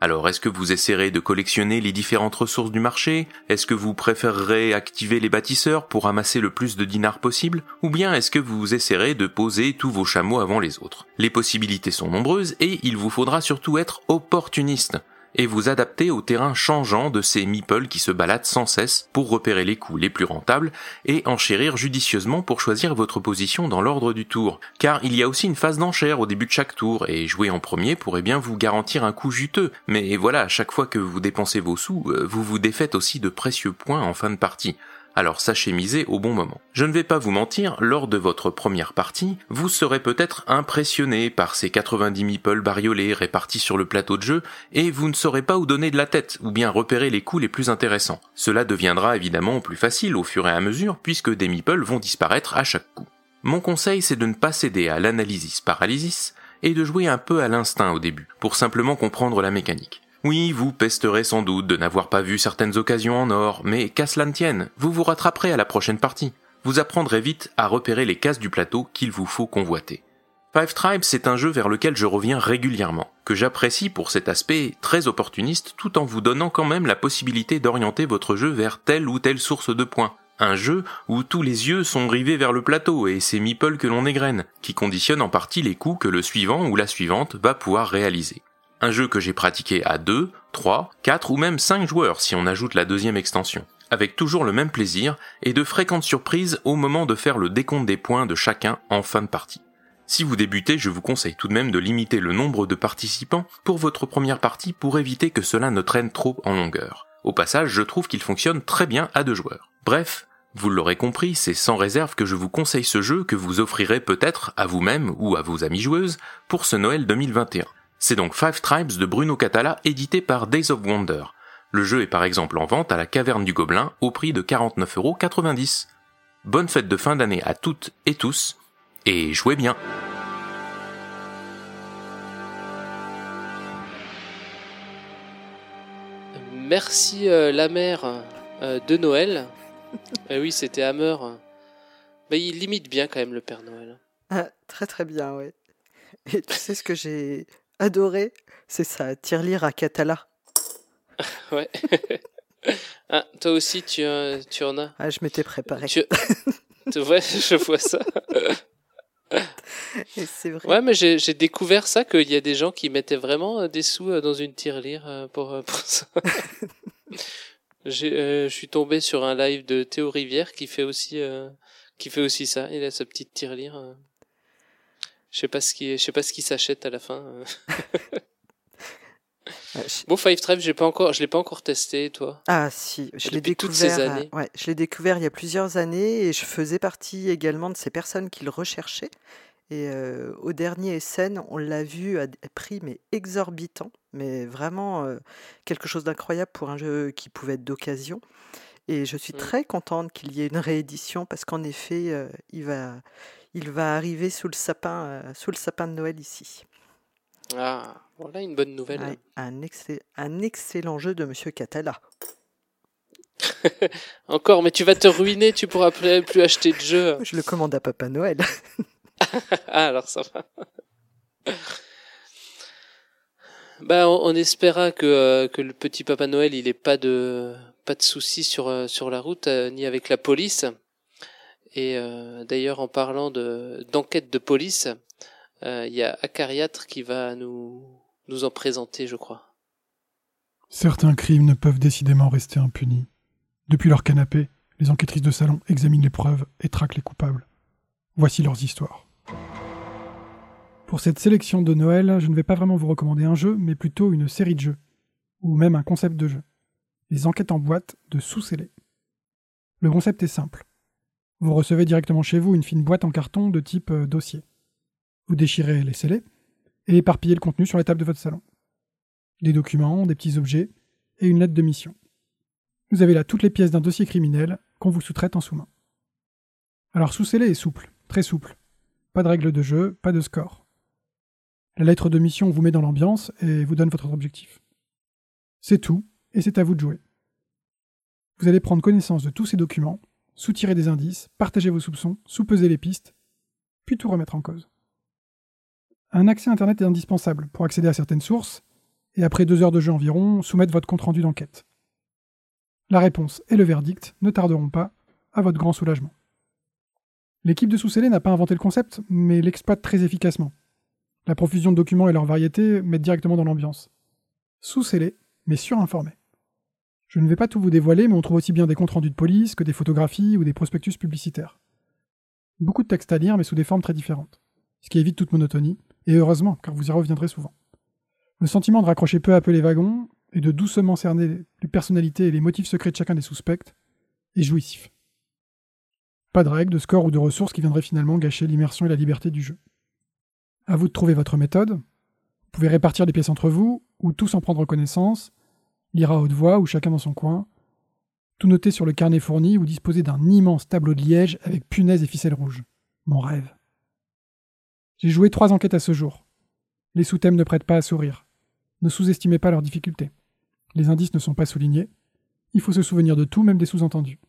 Alors, est-ce que vous essaierez de collectionner les différentes ressources du marché? Est-ce que vous préférerez activer les bâtisseurs pour amasser le plus de dinars possible? Ou bien est-ce que vous essaierez de poser tous vos chameaux avant les autres? Les possibilités sont nombreuses et il vous faudra surtout être opportuniste et vous adapter au terrain changeant de ces meeples qui se baladent sans cesse pour repérer les coups les plus rentables et enchérir judicieusement pour choisir votre position dans l'ordre du tour. Car il y a aussi une phase d'enchère au début de chaque tour et jouer en premier pourrait bien vous garantir un coup juteux. Mais voilà, à chaque fois que vous dépensez vos sous, euh, vous vous défaites aussi de précieux points en fin de partie alors sachez miser au bon moment. Je ne vais pas vous mentir, lors de votre première partie, vous serez peut-être impressionné par ces 90 meeples bariolés répartis sur le plateau de jeu, et vous ne saurez pas où donner de la tête, ou bien repérer les coups les plus intéressants. Cela deviendra évidemment plus facile au fur et à mesure, puisque des meeples vont disparaître à chaque coup. Mon conseil c'est de ne pas céder à l'analysis paralysis, et de jouer un peu à l'instinct au début, pour simplement comprendre la mécanique. Oui, vous pesterez sans doute de n'avoir pas vu certaines occasions en or, mais qu'à cela ne tienne, vous vous rattraperez à la prochaine partie. vous apprendrez vite à repérer les cases du plateau qu'il vous faut convoiter. Five Tribes, c'est un jeu vers lequel je reviens régulièrement, que j'apprécie pour cet aspect très opportuniste tout en vous donnant quand même la possibilité d'orienter votre jeu vers telle ou telle source de points. Un jeu où tous les yeux sont rivés vers le plateau et c'est meeples que l'on égrène, qui conditionne en partie les coups que le suivant ou la suivante va pouvoir réaliser. Un jeu que j'ai pratiqué à 2, 3, 4 ou même 5 joueurs si on ajoute la deuxième extension, avec toujours le même plaisir et de fréquentes surprises au moment de faire le décompte des points de chacun en fin de partie. Si vous débutez, je vous conseille tout de même de limiter le nombre de participants pour votre première partie pour éviter que cela ne traîne trop en longueur. Au passage, je trouve qu'il fonctionne très bien à deux joueurs. Bref, vous l'aurez compris, c'est sans réserve que je vous conseille ce jeu que vous offrirez peut-être à vous-même ou à vos amis joueuses pour ce Noël 2021. C'est donc Five Tribes de Bruno Catala édité par Days of Wonder. Le jeu est par exemple en vente à la Caverne du Gobelin au prix de 49,90€. Bonne fête de fin d'année à toutes et tous, et jouez bien Merci euh, la mère euh, de Noël. Eh oui, c'était Hammer. Mais il limite bien quand même le Père Noël. Ah, très très bien, ouais. Et tu sais ce que j'ai adoré C'est sa tirelire à Catala. ouais. ah, toi aussi, tu, euh, tu en as Ah, je m'étais préparé. Tu... ouais, je vois ça. C'est vrai. Ouais, mais j'ai découvert ça, qu'il y a des gens qui mettaient vraiment euh, des sous euh, dans une tirelire pour, pour ça. je suis tombé sur un live de Théo Rivière qui fait aussi, qui fait aussi ça. Il a sa petite tirelire. Je sais pas ce qui, je sais pas ce qui s'achète à la fin. Bon, Five Tribes, j'ai pas encore, je l'ai pas encore testé, toi. Ah si, je l'ai découvert. Toutes ces années. Ouais, je l'ai découvert il y a plusieurs années et je faisais partie également de ces personnes qui le recherchaient. Et euh, au dernier SN, on l'a vu à des prix mais exorbitants, mais vraiment euh, quelque chose d'incroyable pour un jeu qui pouvait être d'occasion. Et je suis Mm. très contente qu'il y ait une réédition parce qu'en effet, euh, il va, il va arriver sous le sapin, euh, sous le sapin de Noël ici. Ah, voilà une bonne nouvelle. Ouais, un, excell- un excellent jeu de Monsieur Catala. Encore, mais tu vas te ruiner, tu pourras plus, plus acheter de jeux. Je le commande à Papa Noël. ah, alors ça va. Bah, on, on espéra que, euh, que le petit Papa Noël, il ait pas de, pas de soucis sur, euh, sur la route, euh, ni avec la police. Et euh, d'ailleurs, en parlant de, d'enquête de police, euh, il y a Acariatre qui va nous, en présenter, je crois. Certains crimes ne peuvent décidément rester impunis. Depuis leur canapé, les enquêtrices de salon examinent les preuves et traquent les coupables. Voici leurs histoires. Pour cette sélection de Noël, je ne vais pas vraiment vous recommander un jeu, mais plutôt une série de jeux, ou même un concept de jeu. Les enquêtes en boîte de sous-scellés. Le concept est simple. Vous recevez directement chez vous une fine boîte en carton de type euh, dossier. Vous déchirez les scellés et éparpillez le contenu sur la table de votre salon. Des documents, des petits objets et une lettre de mission. Vous avez là toutes les pièces d'un dossier criminel qu'on vous sous-traite en sous-main. Alors sous-scellé est souple, très souple. Pas de règles de jeu, pas de score. La lettre de mission vous met dans l'ambiance et vous donne votre objectif. C'est tout, et c'est à vous de jouer. Vous allez prendre connaissance de tous ces documents, soutirer des indices, partager vos soupçons, sous-peser les pistes, puis tout remettre en cause. Un accès Internet est indispensable pour accéder à certaines sources, et après deux heures de jeu environ, soumettre votre compte-rendu d'enquête. La réponse et le verdict ne tarderont pas, à votre grand soulagement. L'équipe de Sous-Scellé n'a pas inventé le concept, mais l'exploite très efficacement. La profusion de documents et leur variété mettent directement dans l'ambiance. Sous-Scellé, mais surinformé. Je ne vais pas tout vous dévoiler, mais on trouve aussi bien des comptes rendus de police que des photographies ou des prospectus publicitaires. Beaucoup de textes à lire, mais sous des formes très différentes. Ce qui évite toute monotonie, et heureusement, car vous y reviendrez souvent. Le sentiment de raccrocher peu à peu les wagons et de doucement cerner les personnalités et les motifs secrets de chacun des suspects est jouissif. Pas de règles, de score ou de ressources qui viendraient finalement gâcher l'immersion et la liberté du jeu. À vous de trouver votre méthode. Vous pouvez répartir les pièces entre vous, ou tous en prendre connaissance, lire à haute voix ou chacun dans son coin, tout noter sur le carnet fourni ou disposer d'un immense tableau de liège avec punaises et ficelles rouges. Mon rêve. J'ai joué trois enquêtes à ce jour. Les sous-thèmes ne prêtent pas à sourire. Ne sous-estimez pas leurs difficultés. Les indices ne sont pas soulignés. Il faut se souvenir de tout, même des sous-entendus.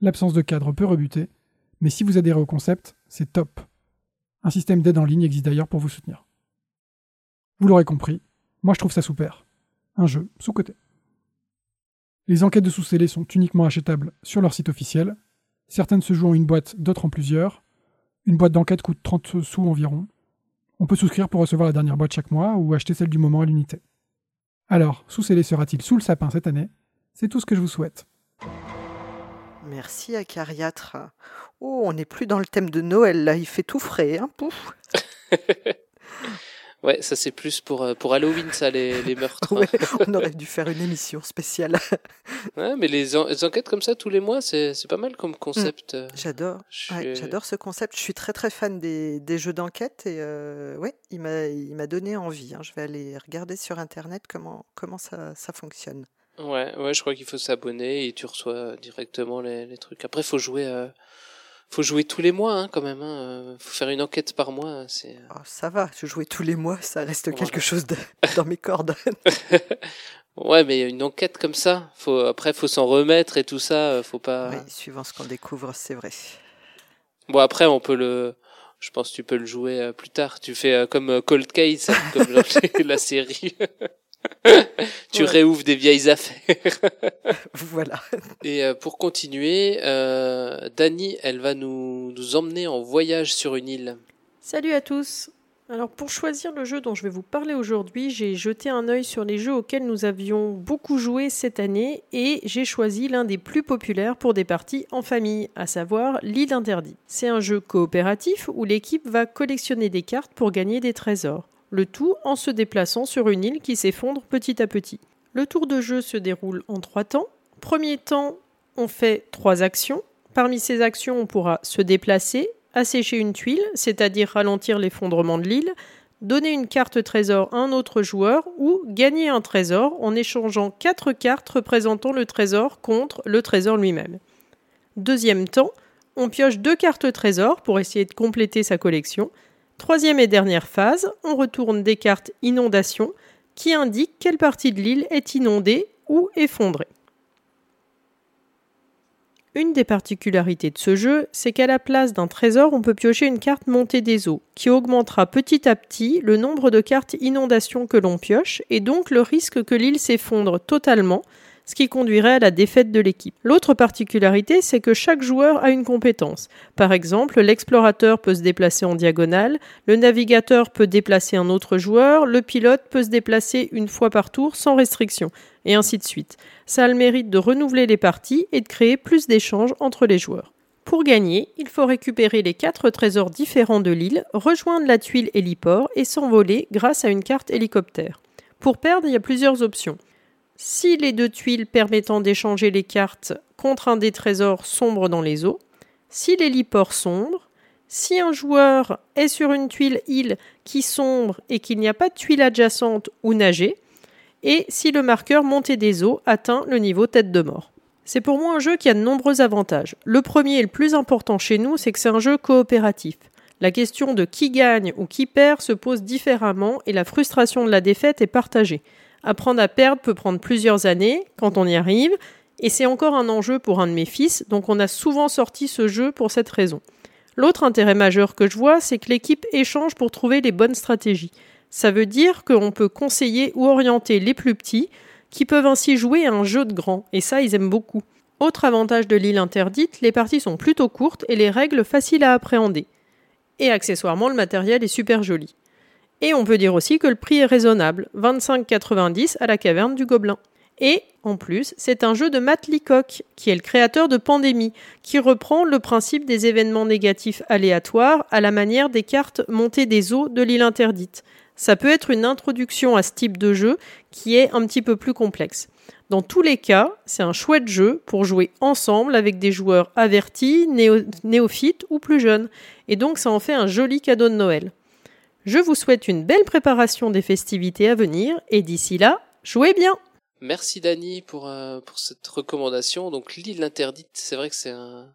L'absence de cadre peut rebuter, Mais si vous adhérez au concept, c'est top. Un système d'aide en ligne existe d'ailleurs pour vous soutenir. Vous l'aurez compris, moi je trouve ça super. Un jeu sous-côté. Les enquêtes de sous-scellés sont uniquement achetables sur leur site officiel. Certaines se jouent en une boîte, d'autres en plusieurs. Une boîte d'enquête coûte 30 sous environ. On peut souscrire pour recevoir la dernière boîte chaque mois ou acheter celle du moment à l'unité. Alors, sous-scellé sera-t-il sous le sapin cette année? C'est tout ce que je vous souhaite. Merci Acariâtre. Oh, on n'est plus dans le thème de Noël là, il fait tout frais, hein, pouf. Ouais, ça c'est plus pour, euh, pour Halloween, ça, les, les meurtres. Ouais, on aurait dû faire une émission spéciale. Ouais, mais les, en- les enquêtes comme ça tous les mois, c'est pas mal comme concept. euh. J'adore. Ouais, J'adore ce concept. Je suis très très fan des, des jeux d'enquête et euh, ouais, il m'a il donné envie. hein. Je vais aller regarder sur internet comment comment ça, ça fonctionne. Ouais, ouais, je crois qu'il faut s'abonner et tu reçois directement les, les trucs. Après, faut jouer, euh, faut jouer tous les mois, hein, quand même. Hein. Faut faire une enquête par mois. C'est. Oh, ça va, je jouais tous les mois, ça reste Voilà. quelque chose de, dans mes cordes. Ouais, mais une enquête comme ça, faut après, faut s'en remettre et tout ça. euh, Faut pas. Oui, suivant ce qu'on découvre, c'est vrai. Bon, après, on peut le. Je pense que tu peux le jouer euh, plus tard. Tu fais comme Cold Case, comme la série. tu Ouais. réouvres des vieilles affaires. Voilà. Et euh, pour continuer, euh, Dani, elle va nous, nous emmener en voyage sur une île. Salut à tous Alors pour choisir le jeu dont je vais vous parler aujourd'hui, j'ai jeté un œil sur les jeux auxquels nous avions beaucoup joué cette année et j'ai choisi l'un des plus populaires pour des parties en famille, à savoir l'île interdite. C'est un jeu coopératif où l'équipe va collectionner des cartes pour gagner des trésors, le tout en se déplaçant sur une île qui s'effondre petit à petit. Le tour de jeu se déroule en trois temps. Premier temps, on fait trois actions. Parmi ces actions, on pourra se déplacer, assécher une tuile, c'est-à-dire ralentir l'effondrement de l'île, donner une carte trésor à un autre joueur ou gagner un trésor en échangeant quatre cartes représentant le trésor contre le trésor lui-même. Deuxième temps, on pioche deux cartes trésor pour essayer de compléter sa collection. Troisième et dernière phase, on retourne des cartes inondation qui indiquent quelle partie de l'île est inondée ou effondrée. Une des particularités de ce jeu, c'est qu'à la place d'un trésor, on peut piocher une carte montée des eaux, qui augmentera petit à petit le nombre de cartes inondation que l'on pioche, et donc le risque que l'île s'effondre totalement, ce qui conduirait à la défaite de l'équipe. L'autre particularité, c'est que chaque joueur a une compétence. Par exemple, l'explorateur peut se déplacer en diagonale, le navigateur peut déplacer un autre joueur, le pilote peut se déplacer une fois par tour sans restriction, et ainsi de suite. Ça a le mérite de renouveler les parties et de créer plus d'échanges entre les joueurs. Pour gagner, il faut récupérer les quatre trésors différents de l'île, rejoindre la tuile héliport et s'envoler grâce à une carte hélicoptère. Pour perdre, il y a plusieurs options. Si les deux tuiles permettant d'échanger les cartes contre un des trésors sombre dans les eaux, si l'héliport sombre, si un joueur est sur une tuile île qui sombre et qu'il n'y a pas de tuile adjacente ou nager, et si le marqueur montée des eaux atteint le niveau tête de mort. C'est pour moi un jeu qui a de nombreux avantages. Le premier et le plus important chez nous, c'est que c'est un jeu coopératif. La question de qui gagne ou qui perd se pose différemment et la frustration de la défaite est partagée. Apprendre à perdre peut prendre plusieurs années quand on y arrive, et c'est encore un enjeu pour un de mes fils, donc on a souvent sorti ce jeu pour cette raison. L'autre intérêt majeur que je vois, c'est que l'équipe échange pour trouver les bonnes stratégies. Ça veut dire qu'on peut conseiller ou orienter les plus petits, qui peuvent ainsi jouer à un jeu de grands, et ça ils aiment beaucoup. Autre avantage de l'île interdite, les parties sont plutôt courtes et les règles faciles à appréhender. Et accessoirement, le matériel est super joli. Et on peut dire aussi que le prix est raisonnable, 25,90 à la caverne du Gobelin. Et, en plus, c'est un jeu de Matt Leacock, qui est le créateur de Pandémie, qui reprend le principe des événements négatifs aléatoires à la manière des cartes montées des eaux de l'île interdite. Ça peut être une introduction à ce type de jeu qui est un petit peu plus complexe. Dans tous les cas, c'est un chouette jeu pour jouer ensemble avec des joueurs avertis, néo- néophytes ou plus jeunes. Et donc ça en fait un joli cadeau de Noël. Je vous souhaite une belle préparation des festivités à venir et d'ici là, jouez bien Merci Dani pour, euh, pour cette recommandation. Donc l'île interdite, c'est vrai que c'est un,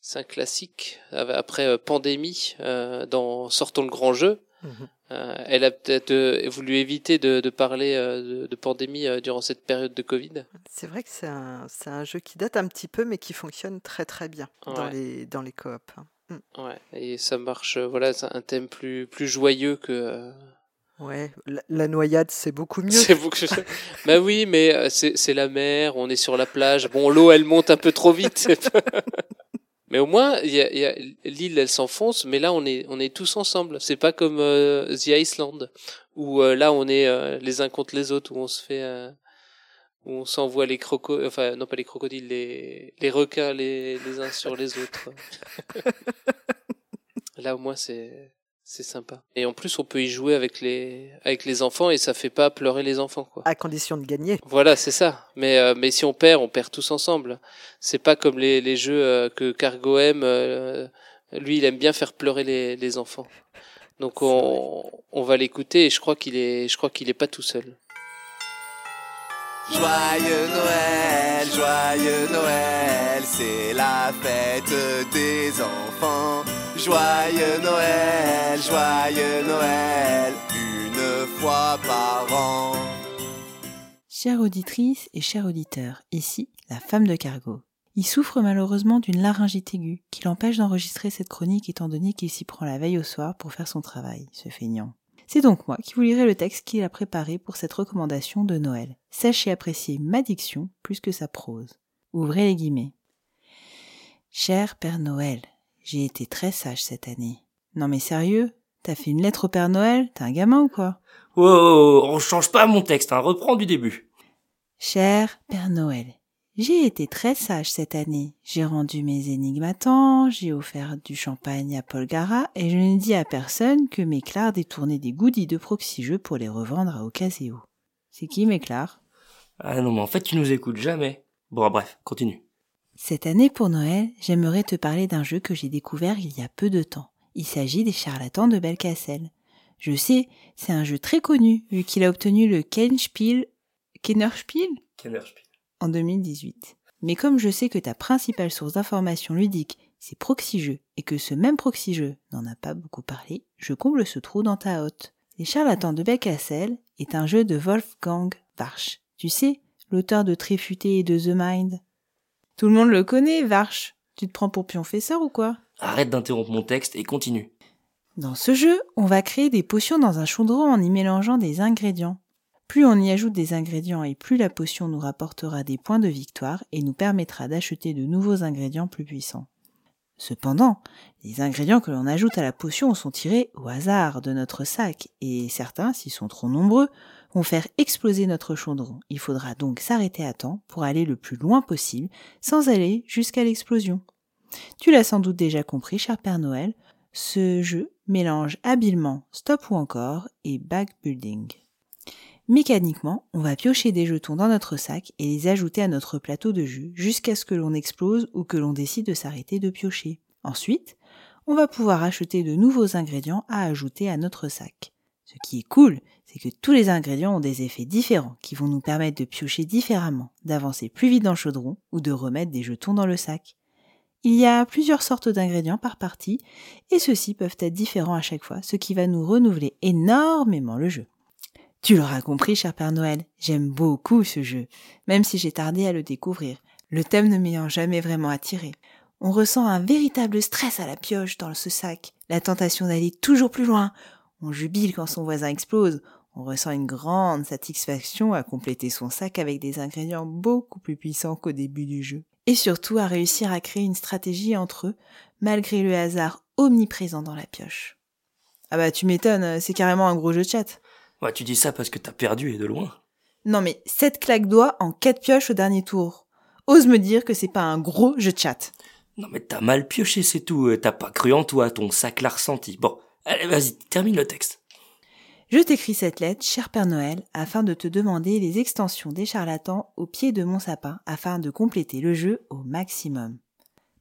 c'est un classique. Après euh, Pandémie, euh, dans Sortons le grand jeu. Mhm. Euh, elle a peut-être euh, voulu éviter de, de parler euh, de, de pandémie euh, durant cette période de Covid. C'est vrai que c'est un, c'est un jeu qui date un petit peu, mais qui fonctionne très très bien dans les, dans les coops. hein. Ouais, et ça marche. euh, Voilà, c'est un thème plus plus joyeux que. euh, Ouais, la, la noyade, c'est beaucoup mieux. C'est beaucoup. bah oui, mais euh, c'est c'est la mer, on est sur la plage. Bon, l'eau elle monte un peu trop vite. mais au moins, il y a, y a- l'île elle s'enfonce, mais là on est on est tous ensemble. C'est pas comme euh, The Iceland où euh, là on est euh, les uns contre les autres, où on se fait, euh, où on s'envoie les crocodiles, enfin non pas les crocodiles, les les requins les les uns sur les autres. là au moins c'est c'est sympa. Et en plus, on peut y jouer avec les avec les enfants et ça fait pas pleurer les enfants quoi. À condition de gagner. Voilà, c'est ça. Mais euh, mais si on perd, on perd tous ensemble. C'est pas comme les les jeux euh, que Cargo aime. euh, lui, il aime bien faire pleurer les les enfants. Donc on on va l'écouter et je crois qu'il est je crois qu'il est pas tout seul. Joyeux Noël, joyeux Noël, c'est la fête des enfants. Joyeux Noël, joyeux Noël, une fois par an. Chère auditrice et chers auditeurs, ici la femme de cargo. Il souffre malheureusement d'une laryngite aiguë qui l'empêche d'enregistrer cette chronique étant donné qu'il s'y prend la veille au soir pour faire son travail, ce feignant. C'est donc moi qui vous lirai le texte qu'il a préparé pour cette recommandation de Noël. Sachez apprécier ma diction plus que sa prose. Ouvrez les guillemets. Cher Père Noël, j'ai été très sage cette année. Non mais sérieux T'as fait une lettre au Père Noël? T'es un gamin ou quoi? Wow, on change pas mon texte, hein, reprends du début. Cher Père Noël, j'ai été très sage cette année. J'ai rendu mes énigmes à temps, j'ai offert du champagne à Paul Gara et je n'ai dit à personne que Méclar détournait des goodies de Proxy Jeux pour les revendre à Ocaseo. C'est qui Méclar Ah non, mais en fait, tu nous écoutes jamais. Bon, bref, continue. Cette année pour Noël, j'aimerais te parler d'un jeu que j'ai découvert il y a peu de temps. Il s'agit des charlatans de Belcastell. Je sais, c'est un jeu très connu vu qu'il a obtenu le Kenspiel, Kennerspiel? Kennerspiel. En 2018. Mais comme je sais que ta principale source d'information ludique, c'est Proxy Jeux, et que ce même Proxy n'en a pas beaucoup parlé, je comble ce trou dans ta hotte. Les charlatans de Belcastell est un jeu de Wolfgang Warsch. Tu sais, l'auteur de Tréfuté et de The Mind. Tout le monde le connaît, Warsch. Tu te prends pour pionfesseur ou quoi? Arrête d'interrompre mon texte et continue. Dans ce jeu, on va créer des potions dans un chaudron en y mélangeant des ingrédients. Plus on y ajoute des ingrédients et plus la potion nous rapportera des points de victoire et nous permettra d'acheter de nouveaux ingrédients plus puissants. Cependant, les ingrédients que l'on ajoute à la potion sont tirés au hasard de notre sac et certains, s'ils sont trop nombreux, vont faire exploser notre chaudron. Il faudra donc s'arrêter à temps pour aller le plus loin possible sans aller jusqu'à l'explosion. Tu l'as sans doute déjà compris, cher Père Noël, ce jeu mélange habilement stop ou encore et backbuilding. Mécaniquement, on va piocher des jetons dans notre sac et les ajouter à notre plateau de jus jusqu'à ce que l'on explose ou que l'on décide de s'arrêter de piocher. Ensuite, on va pouvoir acheter de nouveaux ingrédients à ajouter à notre sac. Ce qui est cool, c'est que tous les ingrédients ont des effets différents qui vont nous permettre de piocher différemment, d'avancer plus vite dans le chaudron ou de remettre des jetons dans le sac. Il y a plusieurs sortes d'ingrédients par partie et ceux-ci peuvent être différents à chaque fois, ce qui va nous renouveler énormément le jeu. Tu l'auras compris, cher Père Noël, j'aime beaucoup ce jeu, même si j'ai tardé à le découvrir, le thème ne m'ayant jamais vraiment attiré. On ressent un véritable stress à la pioche dans ce sac, la tentation d'aller toujours plus loin. On jubile quand son voisin explose. On ressent une grande satisfaction à compléter son sac avec des ingrédients beaucoup plus puissants qu'au début du jeu. Et surtout à réussir à créer une stratégie entre eux, malgré le hasard omniprésent dans la pioche. Ah bah tu m'étonnes, c'est carrément un gros jeu de chat. Ouais, tu dis ça parce que t'as perdu et de loin. Non mais 7 claques doigts en 4 pioches au dernier tour. Ose me dire que c'est pas un gros jeu de chat. Non mais t'as mal pioché, c'est tout. euh, T'as pas cru en toi, ton sac l'a ressenti. Bon, allez, vas-y, termine le texte. Je t'écris cette lettre, cher Père Noël, afin de te demander les extensions des charlatans au pied de mon sapin, afin de compléter le jeu au maximum.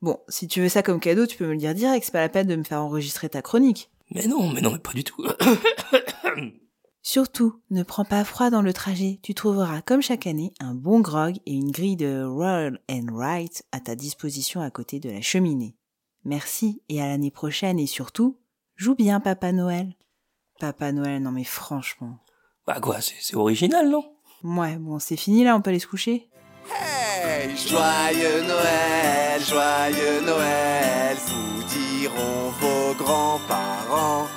Bon, si tu veux ça comme cadeau, tu peux me le dire direct, c'est pas la peine de me faire enregistrer ta chronique. Mais non, mais non, mais pas du tout. Surtout, ne prends pas froid dans le trajet, tu trouveras comme chaque année un bon grog et une grille de Roll and Write à ta disposition à côté de la cheminée. Merci et à l'année prochaine et surtout, joue bien Papa Noël. Papa Noël, non mais franchement. Bah quoi, c'est c'est original, non? Ouais, bon, c'est fini là, on peut aller se coucher Hey, joyeux Noël, joyeux Noël, vous diront vos grands-parents.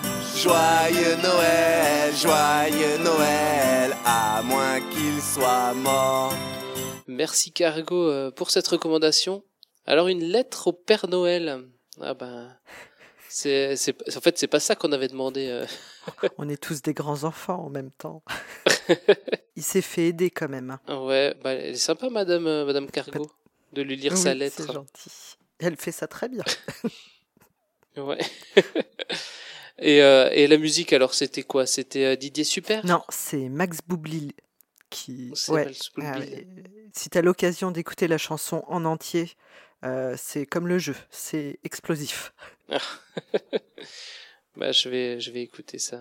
Joyeux Noël, joyeux Noël, à moins qu'ils soient morts. Merci Cargo euh, pour cette recommandation. Alors une lettre au Père Noël. Ah ben, c'est, en fait c'est pas ça qu'on avait demandé. euh. On est tous des grands enfants en même temps. Il s'est fait aider quand même. hein. Ouais, bah, elle est sympa Madame euh, Madame Cargo de lui lire sa lettre. C'est gentil. Elle fait ça très bien. Ouais. Et, euh, et la musique alors c'était quoi? C'était euh, Didier Super? Non, c'est Max Boublil qui. C'est Ouais. Max Boublil. Ah. Si tu as l'occasion d'écouter la chanson en entier, euh, c'est comme le jeu, c'est explosif. Bah je vais je vais écouter ça.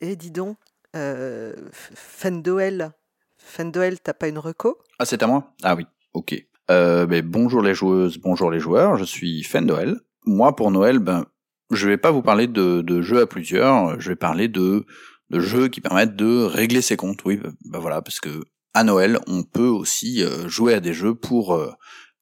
Et dis donc, euh, Fendoel, Fendoel, t'as pas une reco? Ah, c'est à moi? Ah oui, ok. Euh, ben, bonjour les joueuses, bonjour les joueurs, je suis Fendoel. Moi, pour Noël, ben, je vais pas vous parler de, de jeux à plusieurs, je vais parler de, de jeux qui permettent de régler ses comptes. Oui, ben, ben voilà, parce que à Noël, on peut aussi euh, jouer à des jeux pour, euh,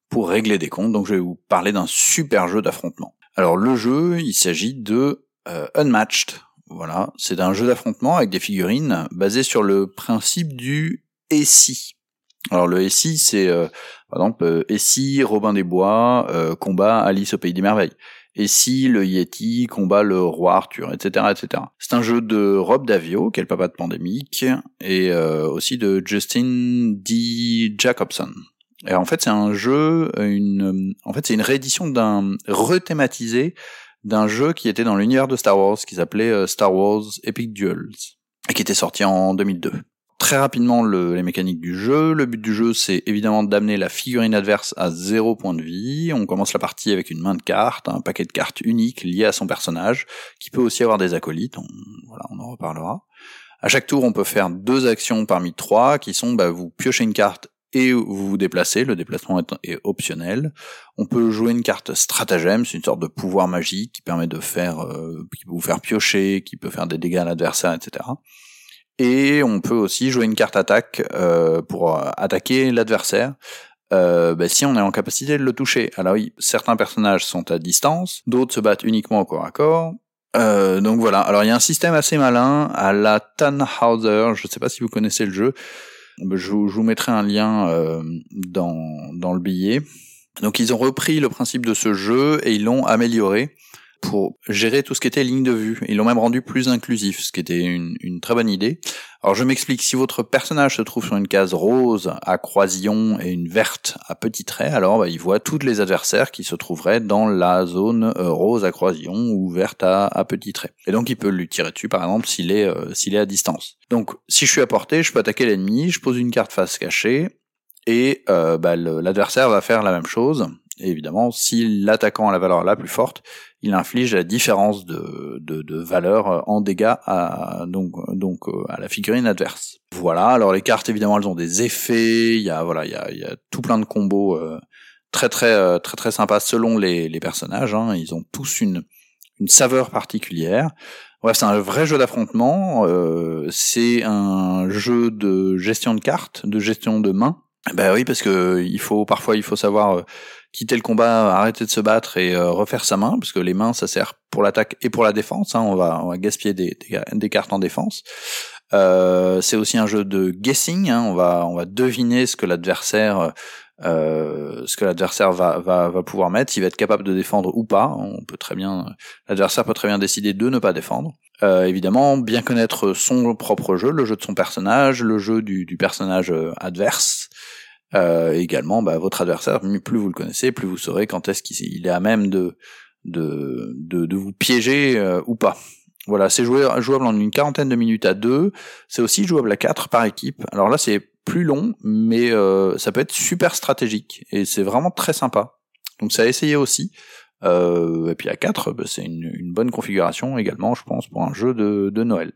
pour régler des comptes. Donc, je vais vous parler d'un super jeu d'affrontement. Alors, le jeu, il s'agit de euh, Unmatched. Voilà, c'est un jeu d'affrontement avec des figurines basé sur le principe du si. Alors le SI, c'est euh, par exemple euh, si Robin des Bois euh, combat Alice au pays des merveilles. Et si le Yeti combat le roi Arthur, etc., etc. C'est un jeu de Rob Davio, qui est le papa de Pandémique, et euh, aussi de Justin D. Jacobson. Et en fait, c'est un jeu, une, en fait, c'est une réédition d'un rethématisé d'un jeu qui était dans l'univers de Star Wars, qui s'appelait euh, Star Wars Epic Duels, et qui était sorti en 2002 très rapidement le- les mécaniques du jeu. Le but du jeu, c'est évidemment d'amener la figurine adverse à zéro point de vie. On commence la partie avec une main de cartes, un paquet de cartes unique lié à son personnage, qui peut aussi avoir des acolytes. On, en reparlera. À chaque tour, on peut faire deux actions parmi trois, qui sont bah, vous piochez une carte et vous vous déplacez. Le déplacement est, est optionnel. On peut jouer une carte stratagème, c'est une sorte de pouvoir magique qui permet de faire, euh, qui peut vous faire piocher, qui peut faire des dégâts à l'adversaire, etc. Et on peut aussi jouer une carte attaque euh, pour euh, attaquer l'adversaire. Euh, bah, si on est en capacité de le toucher. Alors oui, certains personnages sont à distance, d'autres se battent uniquement au corps à corps. Euh, donc voilà. Alors il y a un système assez malin à la Tannhauser. Je ne sais pas si vous connaissez le jeu. Je vous, je vous mettrai un lien euh, dans dans le billet. Donc ils ont repris le principe de ce jeu et ils l'ont amélioré pour gérer tout ce qui était ligne de vue. Ils l'ont même rendu plus inclusif, ce qui était une, une très bonne idée. Alors je m'explique, si votre personnage se trouve sur une case rose à croisillon et une verte à petits traits, alors bah, il voit tous les adversaires qui se trouveraient dans la zone euh, rose à croisillon ou verte à, à petits traits. Et donc il peut lui tirer dessus par exemple s'il est, euh, est à distance. Donc si je suis à portée, je peux attaquer l'ennemi, je pose une carte face cachée, et euh, bah, l'adversaire va faire la même chose. Et évidemment, si l'attaquant a la valeur la plus forte, il inflige la différence de, de, valeur euh, en dégâts à, donc, donc euh, à la figurine adverse. Voilà, alors les cartes évidemment elles ont des effets, il y a voilà, il y a, y a tout plein de combos euh, très très très très sympas selon les, personnages. Hein. Ils ont tous une, une saveur particulière. Bref, c'est un vrai jeu d'affrontement. c'est un jeu de gestion de cartes, de gestion de mains. Ben oui, parce que il faut parfois il faut savoir quitter le combat, arrêter de se battre et euh, refaire sa main, parce que les mains ça sert pour l'attaque et pour la défense. Hein, on va on gaspiller des, cartes en défense. Euh, c'est aussi un jeu de guessing. Hein, on va deviner ce que l'adversaire euh, va, pouvoir mettre, s'il va être capable de défendre ou pas. On peut très bien l'adversaire peut très bien décider de ne pas défendre. Euh, évidemment, bien connaître son propre jeu, le jeu de son personnage, le jeu du, du personnage euh, adverse. Euh, également, bah, votre adversaire, plus vous le connaissez, plus vous saurez quand est-ce qu'il il est à même de, de, de, vous piéger euh, ou pas. Voilà, c'est jouable, jouable en une quarantaine de minutes à deux. C'est aussi jouable à quatre par équipe. Alors là, c'est plus long, mais euh, ça peut être super stratégique et c'est vraiment très sympa. Donc ça a essayé aussi. Euh, et puis à 4, bah, c'est une, bonne configuration également, je pense, pour un jeu de, de Noël.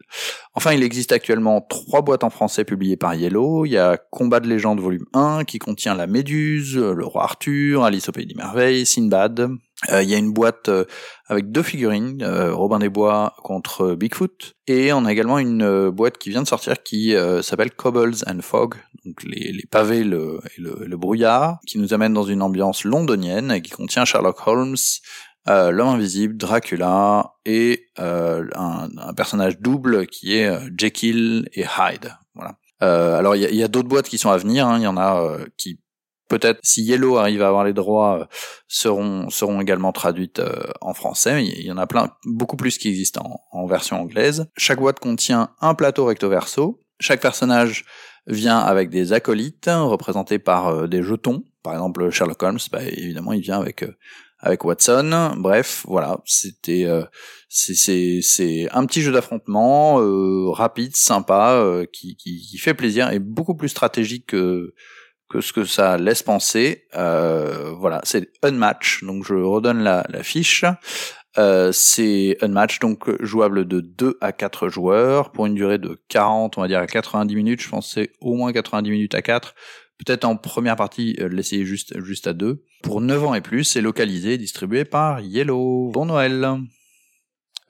Enfin, il existe actuellement trois boîtes en français publiées par Yellow. Il y a Combat de légende volume 1 qui contient la Méduse, le roi Arthur, Alice au pays des merveilles, Sinbad. Euh, Il y a une boîte euh, avec deux figurines, euh, Robin des Bois contre Bigfoot, et on a également une euh, boîte qui vient de sortir qui euh, s'appelle Cobbles and Fog, donc les, les pavés le, et le, le brouillard, qui nous amène dans une ambiance londonienne et qui contient Sherlock Holmes, l'homme invisible, Dracula et un, un personnage double qui est Jekyll et Hyde. Voilà. Alors il y a, y a d'autres boîtes qui sont à venir. hein. Il y en a qui peut-être, si Yellow arrive à avoir les droits, euh, seront seront également traduites euh, en français. Il y en a plein, beaucoup plus qui existent en, version anglaise. Chaque boîte contient un plateau recto verso. Chaque personnage vient avec des acolytes représentés par euh, des jetons. Par exemple, Sherlock Holmes, bah, évidemment, il vient avec avec Watson. Bref, voilà, c'était euh, c'est c'est c'est un petit jeu d'affrontement euh, rapide, sympa, euh, qui, qui qui fait plaisir et beaucoup plus stratégique que que ce que ça laisse penser. Euh, voilà, c'est Unmatch. Donc je redonne la, la fiche. Euh, c'est Unmatch, donc jouable de 2 à 4 joueurs pour une durée de 40, on va dire à 90 minutes. Je pense que c'est au moins 90 minutes à 4. Peut-être en première partie, euh, l'essayer juste, juste à 2. Pour 9 ans et plus, c'est localisé et distribué par Yellow. Bon Noël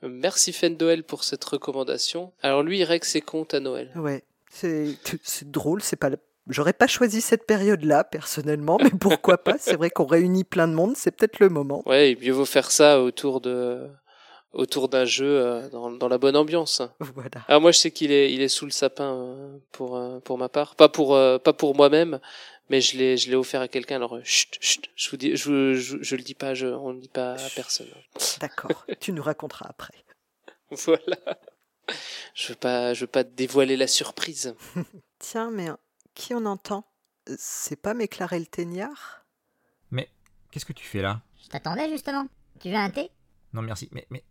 Merci Fendoel pour cette recommandation. Alors lui, il règle ses comptes à Noël. Ouais, c'est c'est drôle, c'est pas. J'aurais pas choisi cette période-là personnellement, mais pourquoi pas? C'est vrai qu'on réunit plein de monde, c'est peut-être le moment. Ouais, mieux vaut faire ça autour de autour d'un jeu euh, dans, dans la bonne ambiance. Voilà. Alors moi je sais qu'il est il est sous le sapin euh, pour euh, pour ma part, pas pour pas pour moi-même, mais je l'ai je l'ai offert à quelqu'un. Alors chut, chut, je vous dis je, je le dis pas, je on le dit pas à personne. D'accord, tu nous raconteras après. Voilà. Je veux pas je veux pas dévoiler la surprise. Tiens, mais qui on entend C'est pas Méclarel Teignard? Mais qu'est-ce que tu fais là? Je t'attendais justement. Tu veux un thé? Non merci, mais, mais...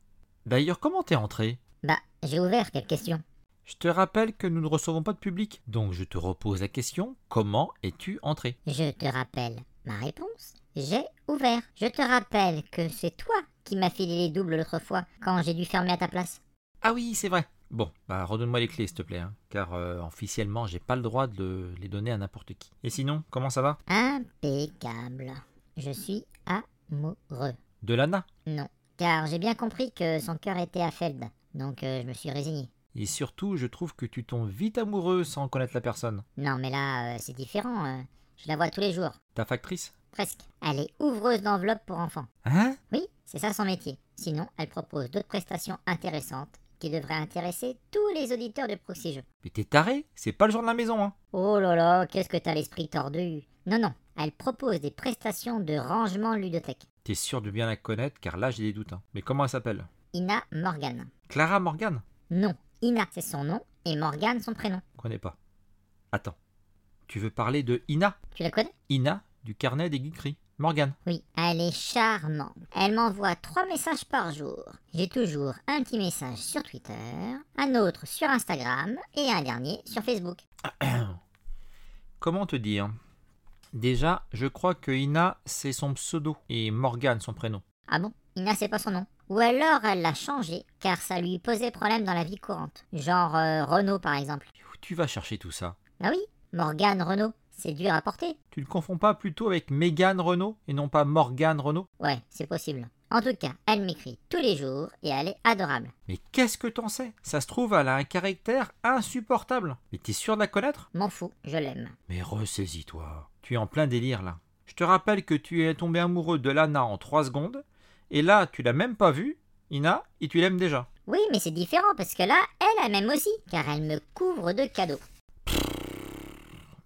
D'ailleurs, comment t'es entré? Bah, j'ai ouvert quelques questions. Je te rappelle que nous ne recevons pas de public, donc je te repose la question, comment es-tu entré? Je te rappelle ma réponse. J'ai ouvert. Je te rappelle que c'est toi qui m'as filé les doubles l'autre fois quand j'ai dû fermer à ta place. Ah oui, c'est vrai. Bon, bah redonne-moi les clés s'il te plaît, hein, car euh, officiellement j'ai pas le droit de le- les donner à n'importe qui. Et sinon, comment ça va? Impeccable. Je suis amoureux. De Lana? Non, car j'ai bien compris que son cœur était à Feld, donc euh, je me suis résigné. Et surtout, je trouve que tu tombes vite amoureux sans connaître la personne. Non, mais là, euh, c'est différent. euh, je la vois tous les jours. Ta factrice? Presque. Elle est ouvreuse d'enveloppes pour enfants. Hein? Oui, c'est ça son métier. Sinon, elle propose d'autres prestations intéressantes qui devraient intéresser tous les auditeurs de Proxy Jeux. Mais t'es taré C'est pas le genre de la maison, hein Oh là là, qu'est-ce que t'as l'esprit tordu Non, non, elle propose des prestations de rangement ludothèque. T'es sûr de bien la connaître, car là j'ai des doutes. hein. Mais comment elle s'appelle? Ina Morgan. Clara Morgan Non, Ina c'est son nom et Morgan son prénom. Connais pas. Attends. Tu veux parler de Ina? Tu la connais? Ina, du carnet des geekeries. Morgan. Oui, elle est charmante. Elle m'envoie trois messages par jour. J'ai toujours un petit message sur Twitter, un autre sur Instagram et un dernier sur Facebook. Comment te dire? Déjà, je crois que Ina, c'est son pseudo et Morgan son prénom. Ah bon? Ina c'est pas son nom. Ou alors elle l'a changé car ça lui posait problème dans la vie courante. Genre euh, Renault par exemple. Où tu vas chercher tout ça Ah oui, Morgan Renault, c'est dur à porter. Tu ne confonds pas plutôt avec Megan Renault et non pas Morgan Renault? Ouais, c'est possible. En tout cas, elle m'écrit tous les jours et elle est adorable. Mais qu'est-ce que t'en sais? Ça se trouve, elle a un caractère insupportable. Mais t'es sûr de la connaître? M'en fous, je l'aime. Mais ressaisis-toi. Tu es en plein délire là. Je te rappelle que tu es tombé amoureux de Lana en 3 secondes, et là, tu l'as même pas vue, Ina, et tu l'aimes déjà. Oui, mais c'est différent parce que là, elle, elle m'aime aussi, car elle me couvre de cadeaux.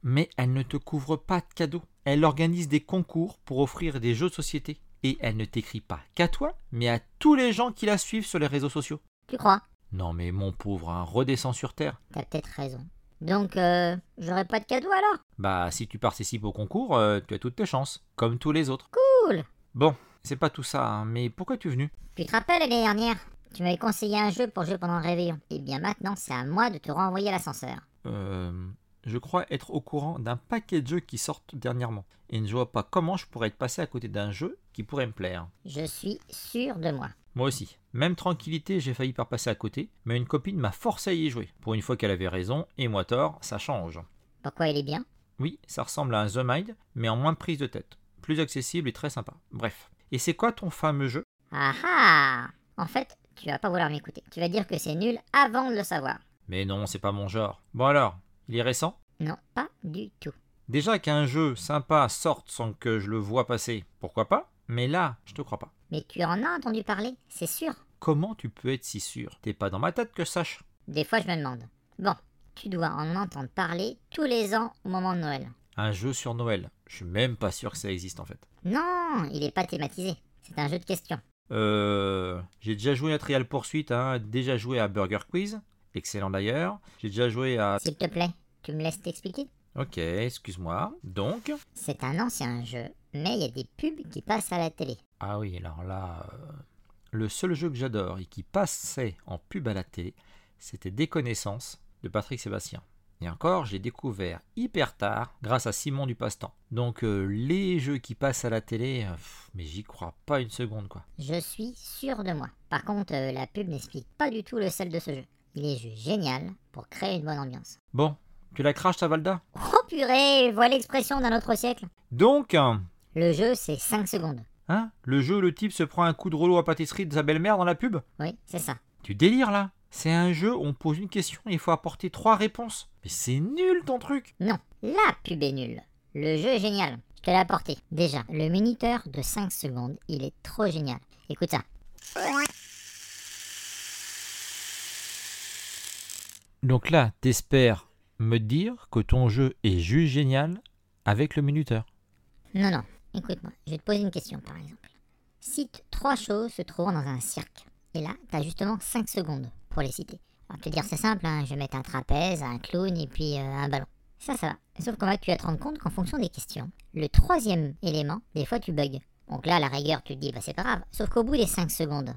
Mais elle ne te couvre pas de cadeaux. Elle organise des concours pour offrir des jeux de société. Et elle ne t'écrit pas qu'à toi, mais à tous les gens qui la suivent sur les réseaux sociaux. Tu crois? Non mais mon pauvre, hein, redescends sur Terre. T'as peut-être raison. Donc, euh, j'aurai pas de cadeaux alors? Bah si tu participes au concours, euh, tu as toutes tes chances, comme tous les autres. Cool Bon, c'est pas tout ça, hein, mais pourquoi tu es venu? Tu te rappelles l'année dernière? Tu m'avais conseillé un jeu pour jouer pendant le réveillon. Et bien maintenant, c'est à moi de te renvoyer à l'ascenseur. Euh, je crois être au courant d'un paquet de jeux qui sortent dernièrement. Et ne vois pas comment je pourrais être passé à côté d'un jeu qui pourrait me plaire. Je suis sûr de moi. Moi aussi. Même tranquillité, j'ai failli par passer à côté, mais une copine m'a forcé à y jouer. Pour une fois qu'elle avait raison, et moi tort, ça change. Pourquoi il est bien? Oui, ça ressemble à un The Mind, mais en moins prise de tête. Plus accessible et très sympa. Bref. Et c'est quoi ton fameux jeu? Ah ah En fait, tu vas pas vouloir m'écouter. Tu vas dire que c'est nul avant de le savoir. Mais non, c'est pas mon genre. Bon alors, il est récent? Non, pas du tout. Déjà qu'un jeu sympa sorte sans que je le vois passer, pourquoi pas? Mais là, je te crois pas. Mais tu en as entendu parler, c'est sûr. Comment tu peux être si sûr? T'es pas dans ma tête que je sache. Des fois, je me demande. Bon, tu dois en entendre parler tous les ans au moment de Noël. Un jeu sur Noël. Je suis même pas sûr que ça existe en fait. Non, il est pas thématisé. C'est un jeu de questions. Euh, j'ai déjà joué à Trial Poursuite, hein, déjà joué à Burger Quiz, excellent d'ailleurs. J'ai déjà joué à. S'il te plaît, tu me laisses t'expliquer? Ok, excuse-moi. Donc? C'est un ancien jeu, mais il y a des pubs qui passent à la télé. Ah oui, alors là, euh, le seul jeu que j'adore et qui passait en pub à la télé, c'était Déconnaissance de Patrick Sébastien. Et encore, j'ai découvert hyper tard grâce à Simon du Passe-Temps. Donc euh, les jeux qui passent à la télé, euh, pff, mais j'y crois pas une seconde quoi. Je suis sûr de moi. Par contre, euh, la pub n'explique pas du tout le sel de ce jeu. Il est juste génial pour créer une bonne ambiance. Bon, tu la craches ta Valda Oh purée, voilà l'expression d'un autre siècle. Donc, hein, Le jeu, c'est 5 secondes. hein, le jeu, le type se prend un coup de rouleau à pâtisserie de sa belle-mère dans la pub? Oui, c'est ça. Tu délires là? C'est un jeu où on pose une question et il faut apporter trois réponses. Mais c'est nul ton truc Non, la pub est nulle. Le jeu est génial. Je te l'ai apporté. Déjà, le minuteur de 5 secondes, il est trop génial. Écoute ça. Donc là, t'espères me dire que ton jeu est juste génial avec le minuteur. Non, non, écoute-moi. Je vais te poser une question, par exemple. Cite trois choses se trouvant dans un cirque. Et là, t'as justement 5 secondes pour les citer. Alors, te dire, c'est simple, hein, je vais mettre un trapèze, un clown et puis euh, un ballon. Ça, ça va. Sauf qu'en fait, tu vas te rendre compte qu'en fonction des questions, le troisième élément, des fois, tu bugs. Donc là, à la rigueur, tu te dis, bah c'est pas grave. Sauf qu'au bout des 5 secondes,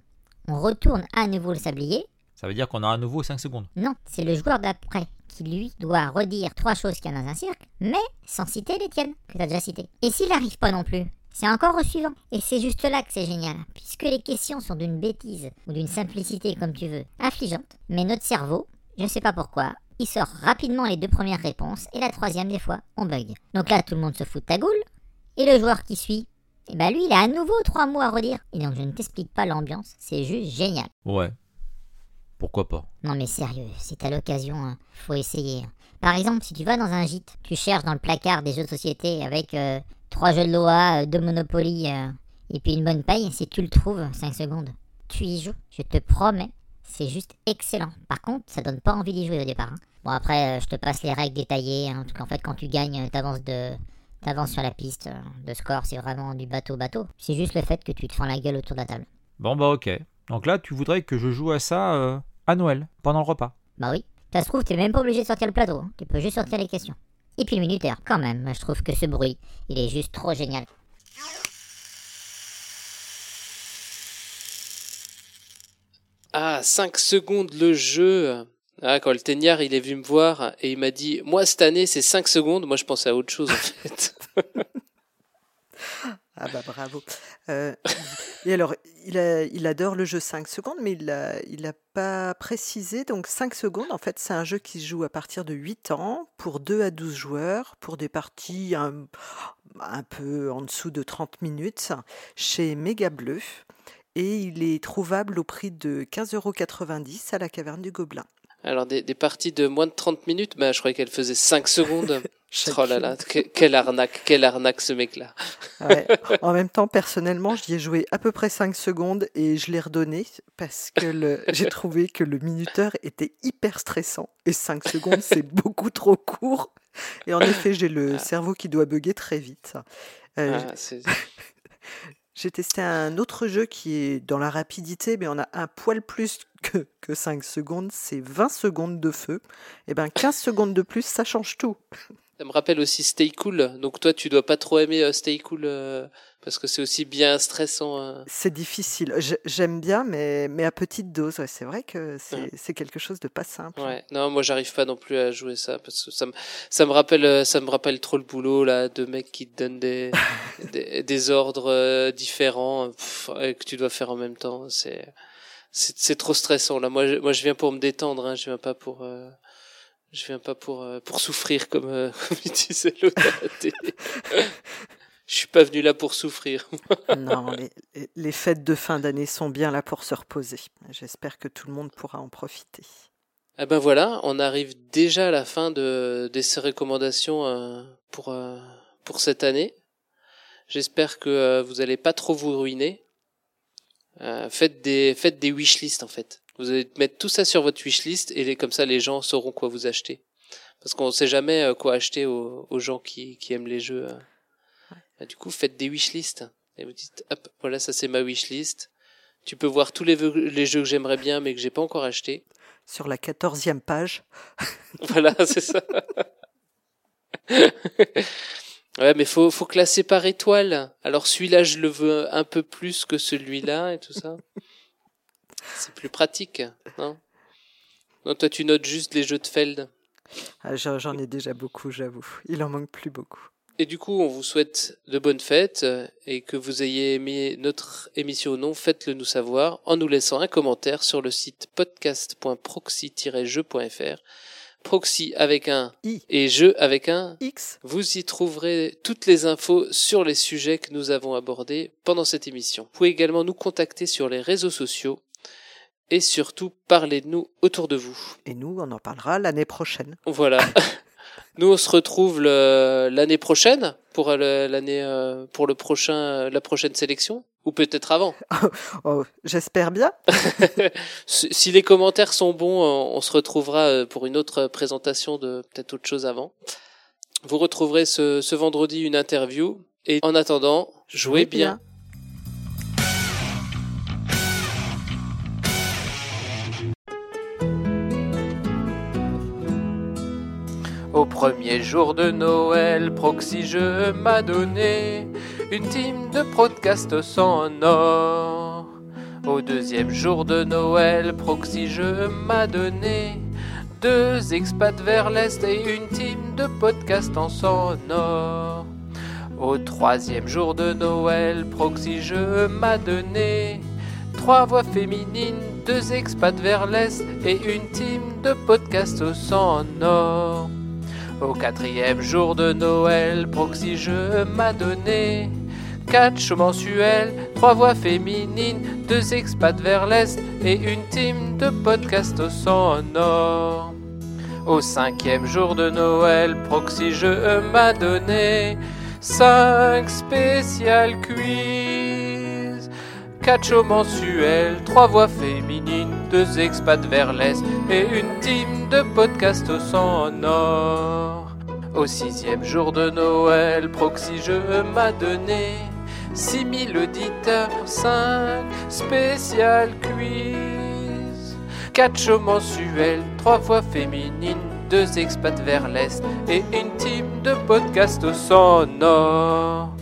on retourne à nouveau le sablier. Ça veut dire qu'on a à nouveau 5 secondes. Non, c'est le joueur d'après qui, lui, doit redire trois choses qu'il y a dans un cirque, mais sans citer les tiennes, que t'as déjà citées. Et s'il n'arrive pas non plus, c'est encore au suivant. Et c'est juste là que c'est génial, puisque les questions sont d'une bêtise, ou d'une simplicité, comme tu veux, affligeante. Mais notre cerveau, je sais pas pourquoi, il sort rapidement les deux premières réponses, et la troisième, des fois, on bug. Donc là, tout le monde se fout de ta goule, et le joueur qui suit, et bah lui, il a à nouveau trois mots à redire. Et donc, je ne t'explique pas l'ambiance, c'est juste génial. Ouais. Pourquoi pas? Non mais sérieux, si t'as l'occasion, hein, faut essayer. Par exemple, si tu vas dans un gîte, tu cherches dans le placard des jeux de société avec euh, trois jeux de Loa, euh, deux Monopoly euh, et puis une bonne paille, si tu le trouves, 5 secondes, tu y joues, je te promets, c'est juste excellent. Par contre, ça donne pas envie d'y jouer au départ. hein. Bon après, euh, je te passe les règles détaillées, hein, en tout cas en fait quand tu gagnes, euh, t'avances de... T'avances sur la piste, de score c'est vraiment du bateau-bateau. C'est juste le fait que tu te fends la gueule autour de la table. Bon bah ok. Donc là, tu voudrais que je joue à ça euh, à Noël, pendant le repas. Bah oui. Ça se trouve, t'es même pas obligé de sortir le plateau. hein. Tu peux juste sortir les questions. Et puis le minuteur, quand même. Moi, je trouve que ce bruit, il est juste trop génial. Ah, 5 secondes le jeu. Ah, quand le teignard, il est venu me voir et il m'a dit, moi, cette année, c'est 5 secondes. Moi, je pensais à autre chose, en fait. Ah bah bravo. Euh, et alors, il, a- il adore le jeu 5 secondes, mais il n'a il a pas précisé. Donc 5 secondes, en fait, c'est un jeu qui se joue à partir de 8 ans, pour 2 à 12 joueurs, pour des parties un, un peu en dessous de 30 minutes, chez Méga Bleu. Et il est trouvable au prix de 15,90€ à la Caverne du Gobelin. Alors, des, des parties de moins de 30 minutes, bah, je croyais qu'elle faisait 5 secondes. Chacune. oh là là, que- quelle arnaque, quelle arnaque, ce mec-là. Ouais. En même temps, personnellement, j'y ai joué à peu près 5 secondes et je l'ai redonné parce que j'ai trouvé que le minuteur était hyper stressant. Et 5 secondes, c'est beaucoup trop court. Et en effet, j'ai le cerveau qui doit bugger très vite. Euh, Ah, j'ai testé un autre jeu qui est dans la rapidité, mais on a un poil plus que, que 5 secondes. C'est 20 secondes de feu. Et ben 15 secondes de plus, ça change tout. Ça me rappelle aussi Stay Cool. Donc toi, tu dois pas trop aimer euh, Stay Cool euh, parce que c'est aussi bien stressant. euh. C'est difficile. J'ai- J'aime bien, mais, mais à petite dose. Ouais, c'est vrai que c'est c'est quelque chose de pas simple. Ouais. Non, moi, j'arrive pas non plus à jouer ça parce que ça me, ça me rappelle, euh, ça me rappelle trop le boulot là de mecs qui te donnent des, des, des ordres différents pff, que tu dois faire en même temps. C'est, c'est, c'est trop stressant là. Moi, je, moi, je viens pour me détendre. Hein. Je viens pas pour. Je viens pas pour, euh, pour souffrir comme, euh, comme disait l'autre. Je suis pas venu là pour souffrir. non, les, les fêtes de fin d'année sont bien là pour se reposer. J'espère que tout le monde pourra en profiter. Eh ben voilà, on arrive déjà à la fin de, de ces recommandations euh, pour, euh, pour cette année. J'espère que euh, vous allez pas trop vous ruiner. Faites des faites des wishlists en fait. Vous allez mettre tout ça sur votre wishlist et les, comme ça les gens sauront quoi vous acheter. Parce qu'on sait jamais euh, quoi acheter aux, aux gens qui, qui aiment les jeux. euh. Bah, du coup, faites des wishlists et vous dites hop voilà ça c'est ma wishlist. Tu peux voir tous les, les jeux que j'aimerais bien mais que j'ai pas encore acheté. Sur la quatorzième page. Voilà, c'est ça. ouais, mais faut, faut classer par étoile. Alors celui-là, je le veux un peu plus que celui-là et tout ça. C'est plus pratique, non? Non, toi, tu notes juste les jeux de Feld. Ah, J'en ai déjà beaucoup, j'avoue. Il en manque plus beaucoup. Et du coup, on vous souhaite de bonnes fêtes euh, et que vous ayez aimé notre émission ou non, faites-le nous savoir en nous laissant un commentaire sur le site podcast.proxy-jeu.fr. Proxy avec un I et jeu avec un X. Vous y trouverez toutes les infos sur les sujets que nous avons abordés pendant cette émission. Vous pouvez également nous contacter sur les réseaux sociaux et surtout parler de nous autour de vous. Et nous, on en parlera l'année prochaine. Voilà. Nous, on se retrouve l'année prochaine pour l'année euh, pour le prochain la prochaine sélection ou peut-être avant. Oh, J'espère bien. si les commentaires sont bons, on on se retrouvera euh, pour une autre présentation de peut-être autre chose avant. Vous retrouverez ce, ce vendredi une interview et en attendant, jouez bien. Au premier jour de Noël, Proxy Jeux m'a donné une team de podcasts sonores. Au deuxième jour de Noël, Proxy Jeux m'a donné deux expats vers l'Est et une team de podcasts en sonore. Au troisième jour de Noël, Proxy Jeux m'a donné trois voix féminines, deux expats vers l'Est et une team de podcasts au sonore. Au quatrième jour de Noël, Proxy Jeux m'a donné quatre shows mensuels, trois voix féminines, deux expats vers l'Est et une team de podcasts au sonore. Au cinquième jour de Noël, Proxy Jeux m'a donné cinq spéciales quiz. Quatre shows mensuels, trois voix féminines, deux expats vers l'Est et une team de podcasts au sonore. Au sixième jour de Noël, Proxy Jeux m'a donné 6000 auditeurs, 5 spécial quiz. 4 shows mensuels, 3 voix féminines, 2 expats vers l'Est et une team de podcasts au sonore.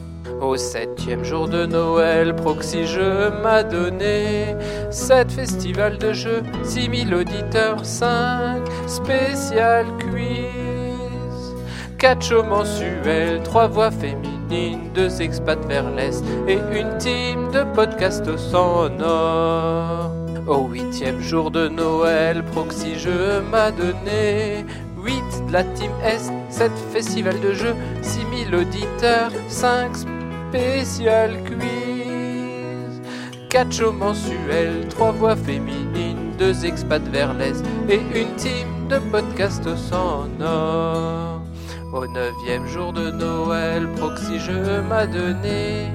Au septième jour de Noël, Proxy Jeux m'a donné 7 festivals de jeux, 6000 auditeurs, 5 spécial quiz. 4 shows mensuels, 3 voix féminines, 2 expats vers l'Est et une team de podcasts au sonore. Au huitième jour de Noël, Proxy Jeux m'a donné 8 de la team Est, 7 festivals de jeux, 6000 auditeurs, 5 spécial quiz. 4 shows mensuels, 3 voix féminines, 2 expats vers l'Est et une team de podcasts au sonore. Au neuvième jour de Noël, Proxy Jeux m'a donné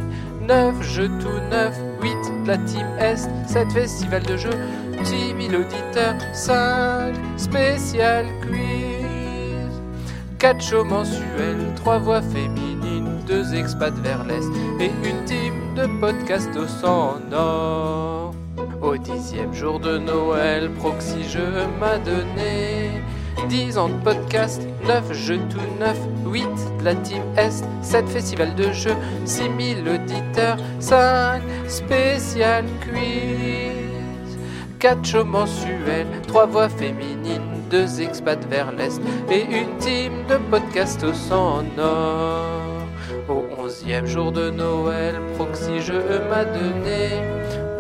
9 jeux tout neufs, 8 de la team Est, 7 festivals de jeux, 10 000 auditeurs, 5 spécial quiz. 4 shows mensuels, 3 voix féminines, 2 expats vers l'Est et une team de podcasts au sonore. Au dixième jour de Noël, Proxy Jeux m'a donné 10 ans de podcast, 9 jeux tout neufs, 8 de la team Est, 7 festivals de jeux, 6000 auditeurs, 5 spécial quiz. 4 shows mensuels, 3 voix féminines, 2 expats vers l'Est et une team de podcasts au sonore. Au onzième jour de Noël, Proxy Jeux m'a donné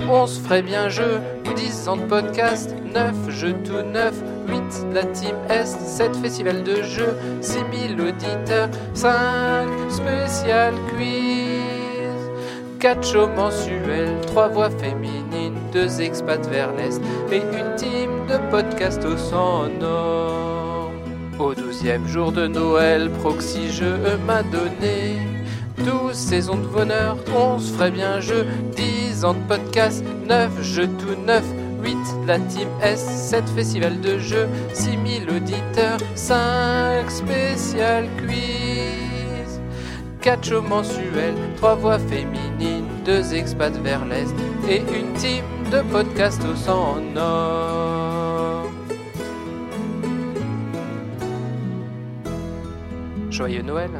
11 ferait bien jeu, 10 ans de podcast, 9 jeux tout neufs, 8 de la team Est, 7 festivals de jeux, 6000 auditeurs, 5 spécial quiz. Quatre shows mensuels, trois voix féminines, deux expats vers l'Est et une team de podcasts au sonore. Au douzième jour de Noël, Proxy Jeux m'a donné 12 saisons de bonheur, 11 ferait bien jeu, 10 ans de podcast, 9 jeux tout neufs, 8 la team S, 7 festivals de jeux, 6000 auditeurs, 5 spécial quiz, 4 shows mensuels, 3 voix féminines, 2 expats vers l'Est et une team de podcast au sang en or. Joyeux Noël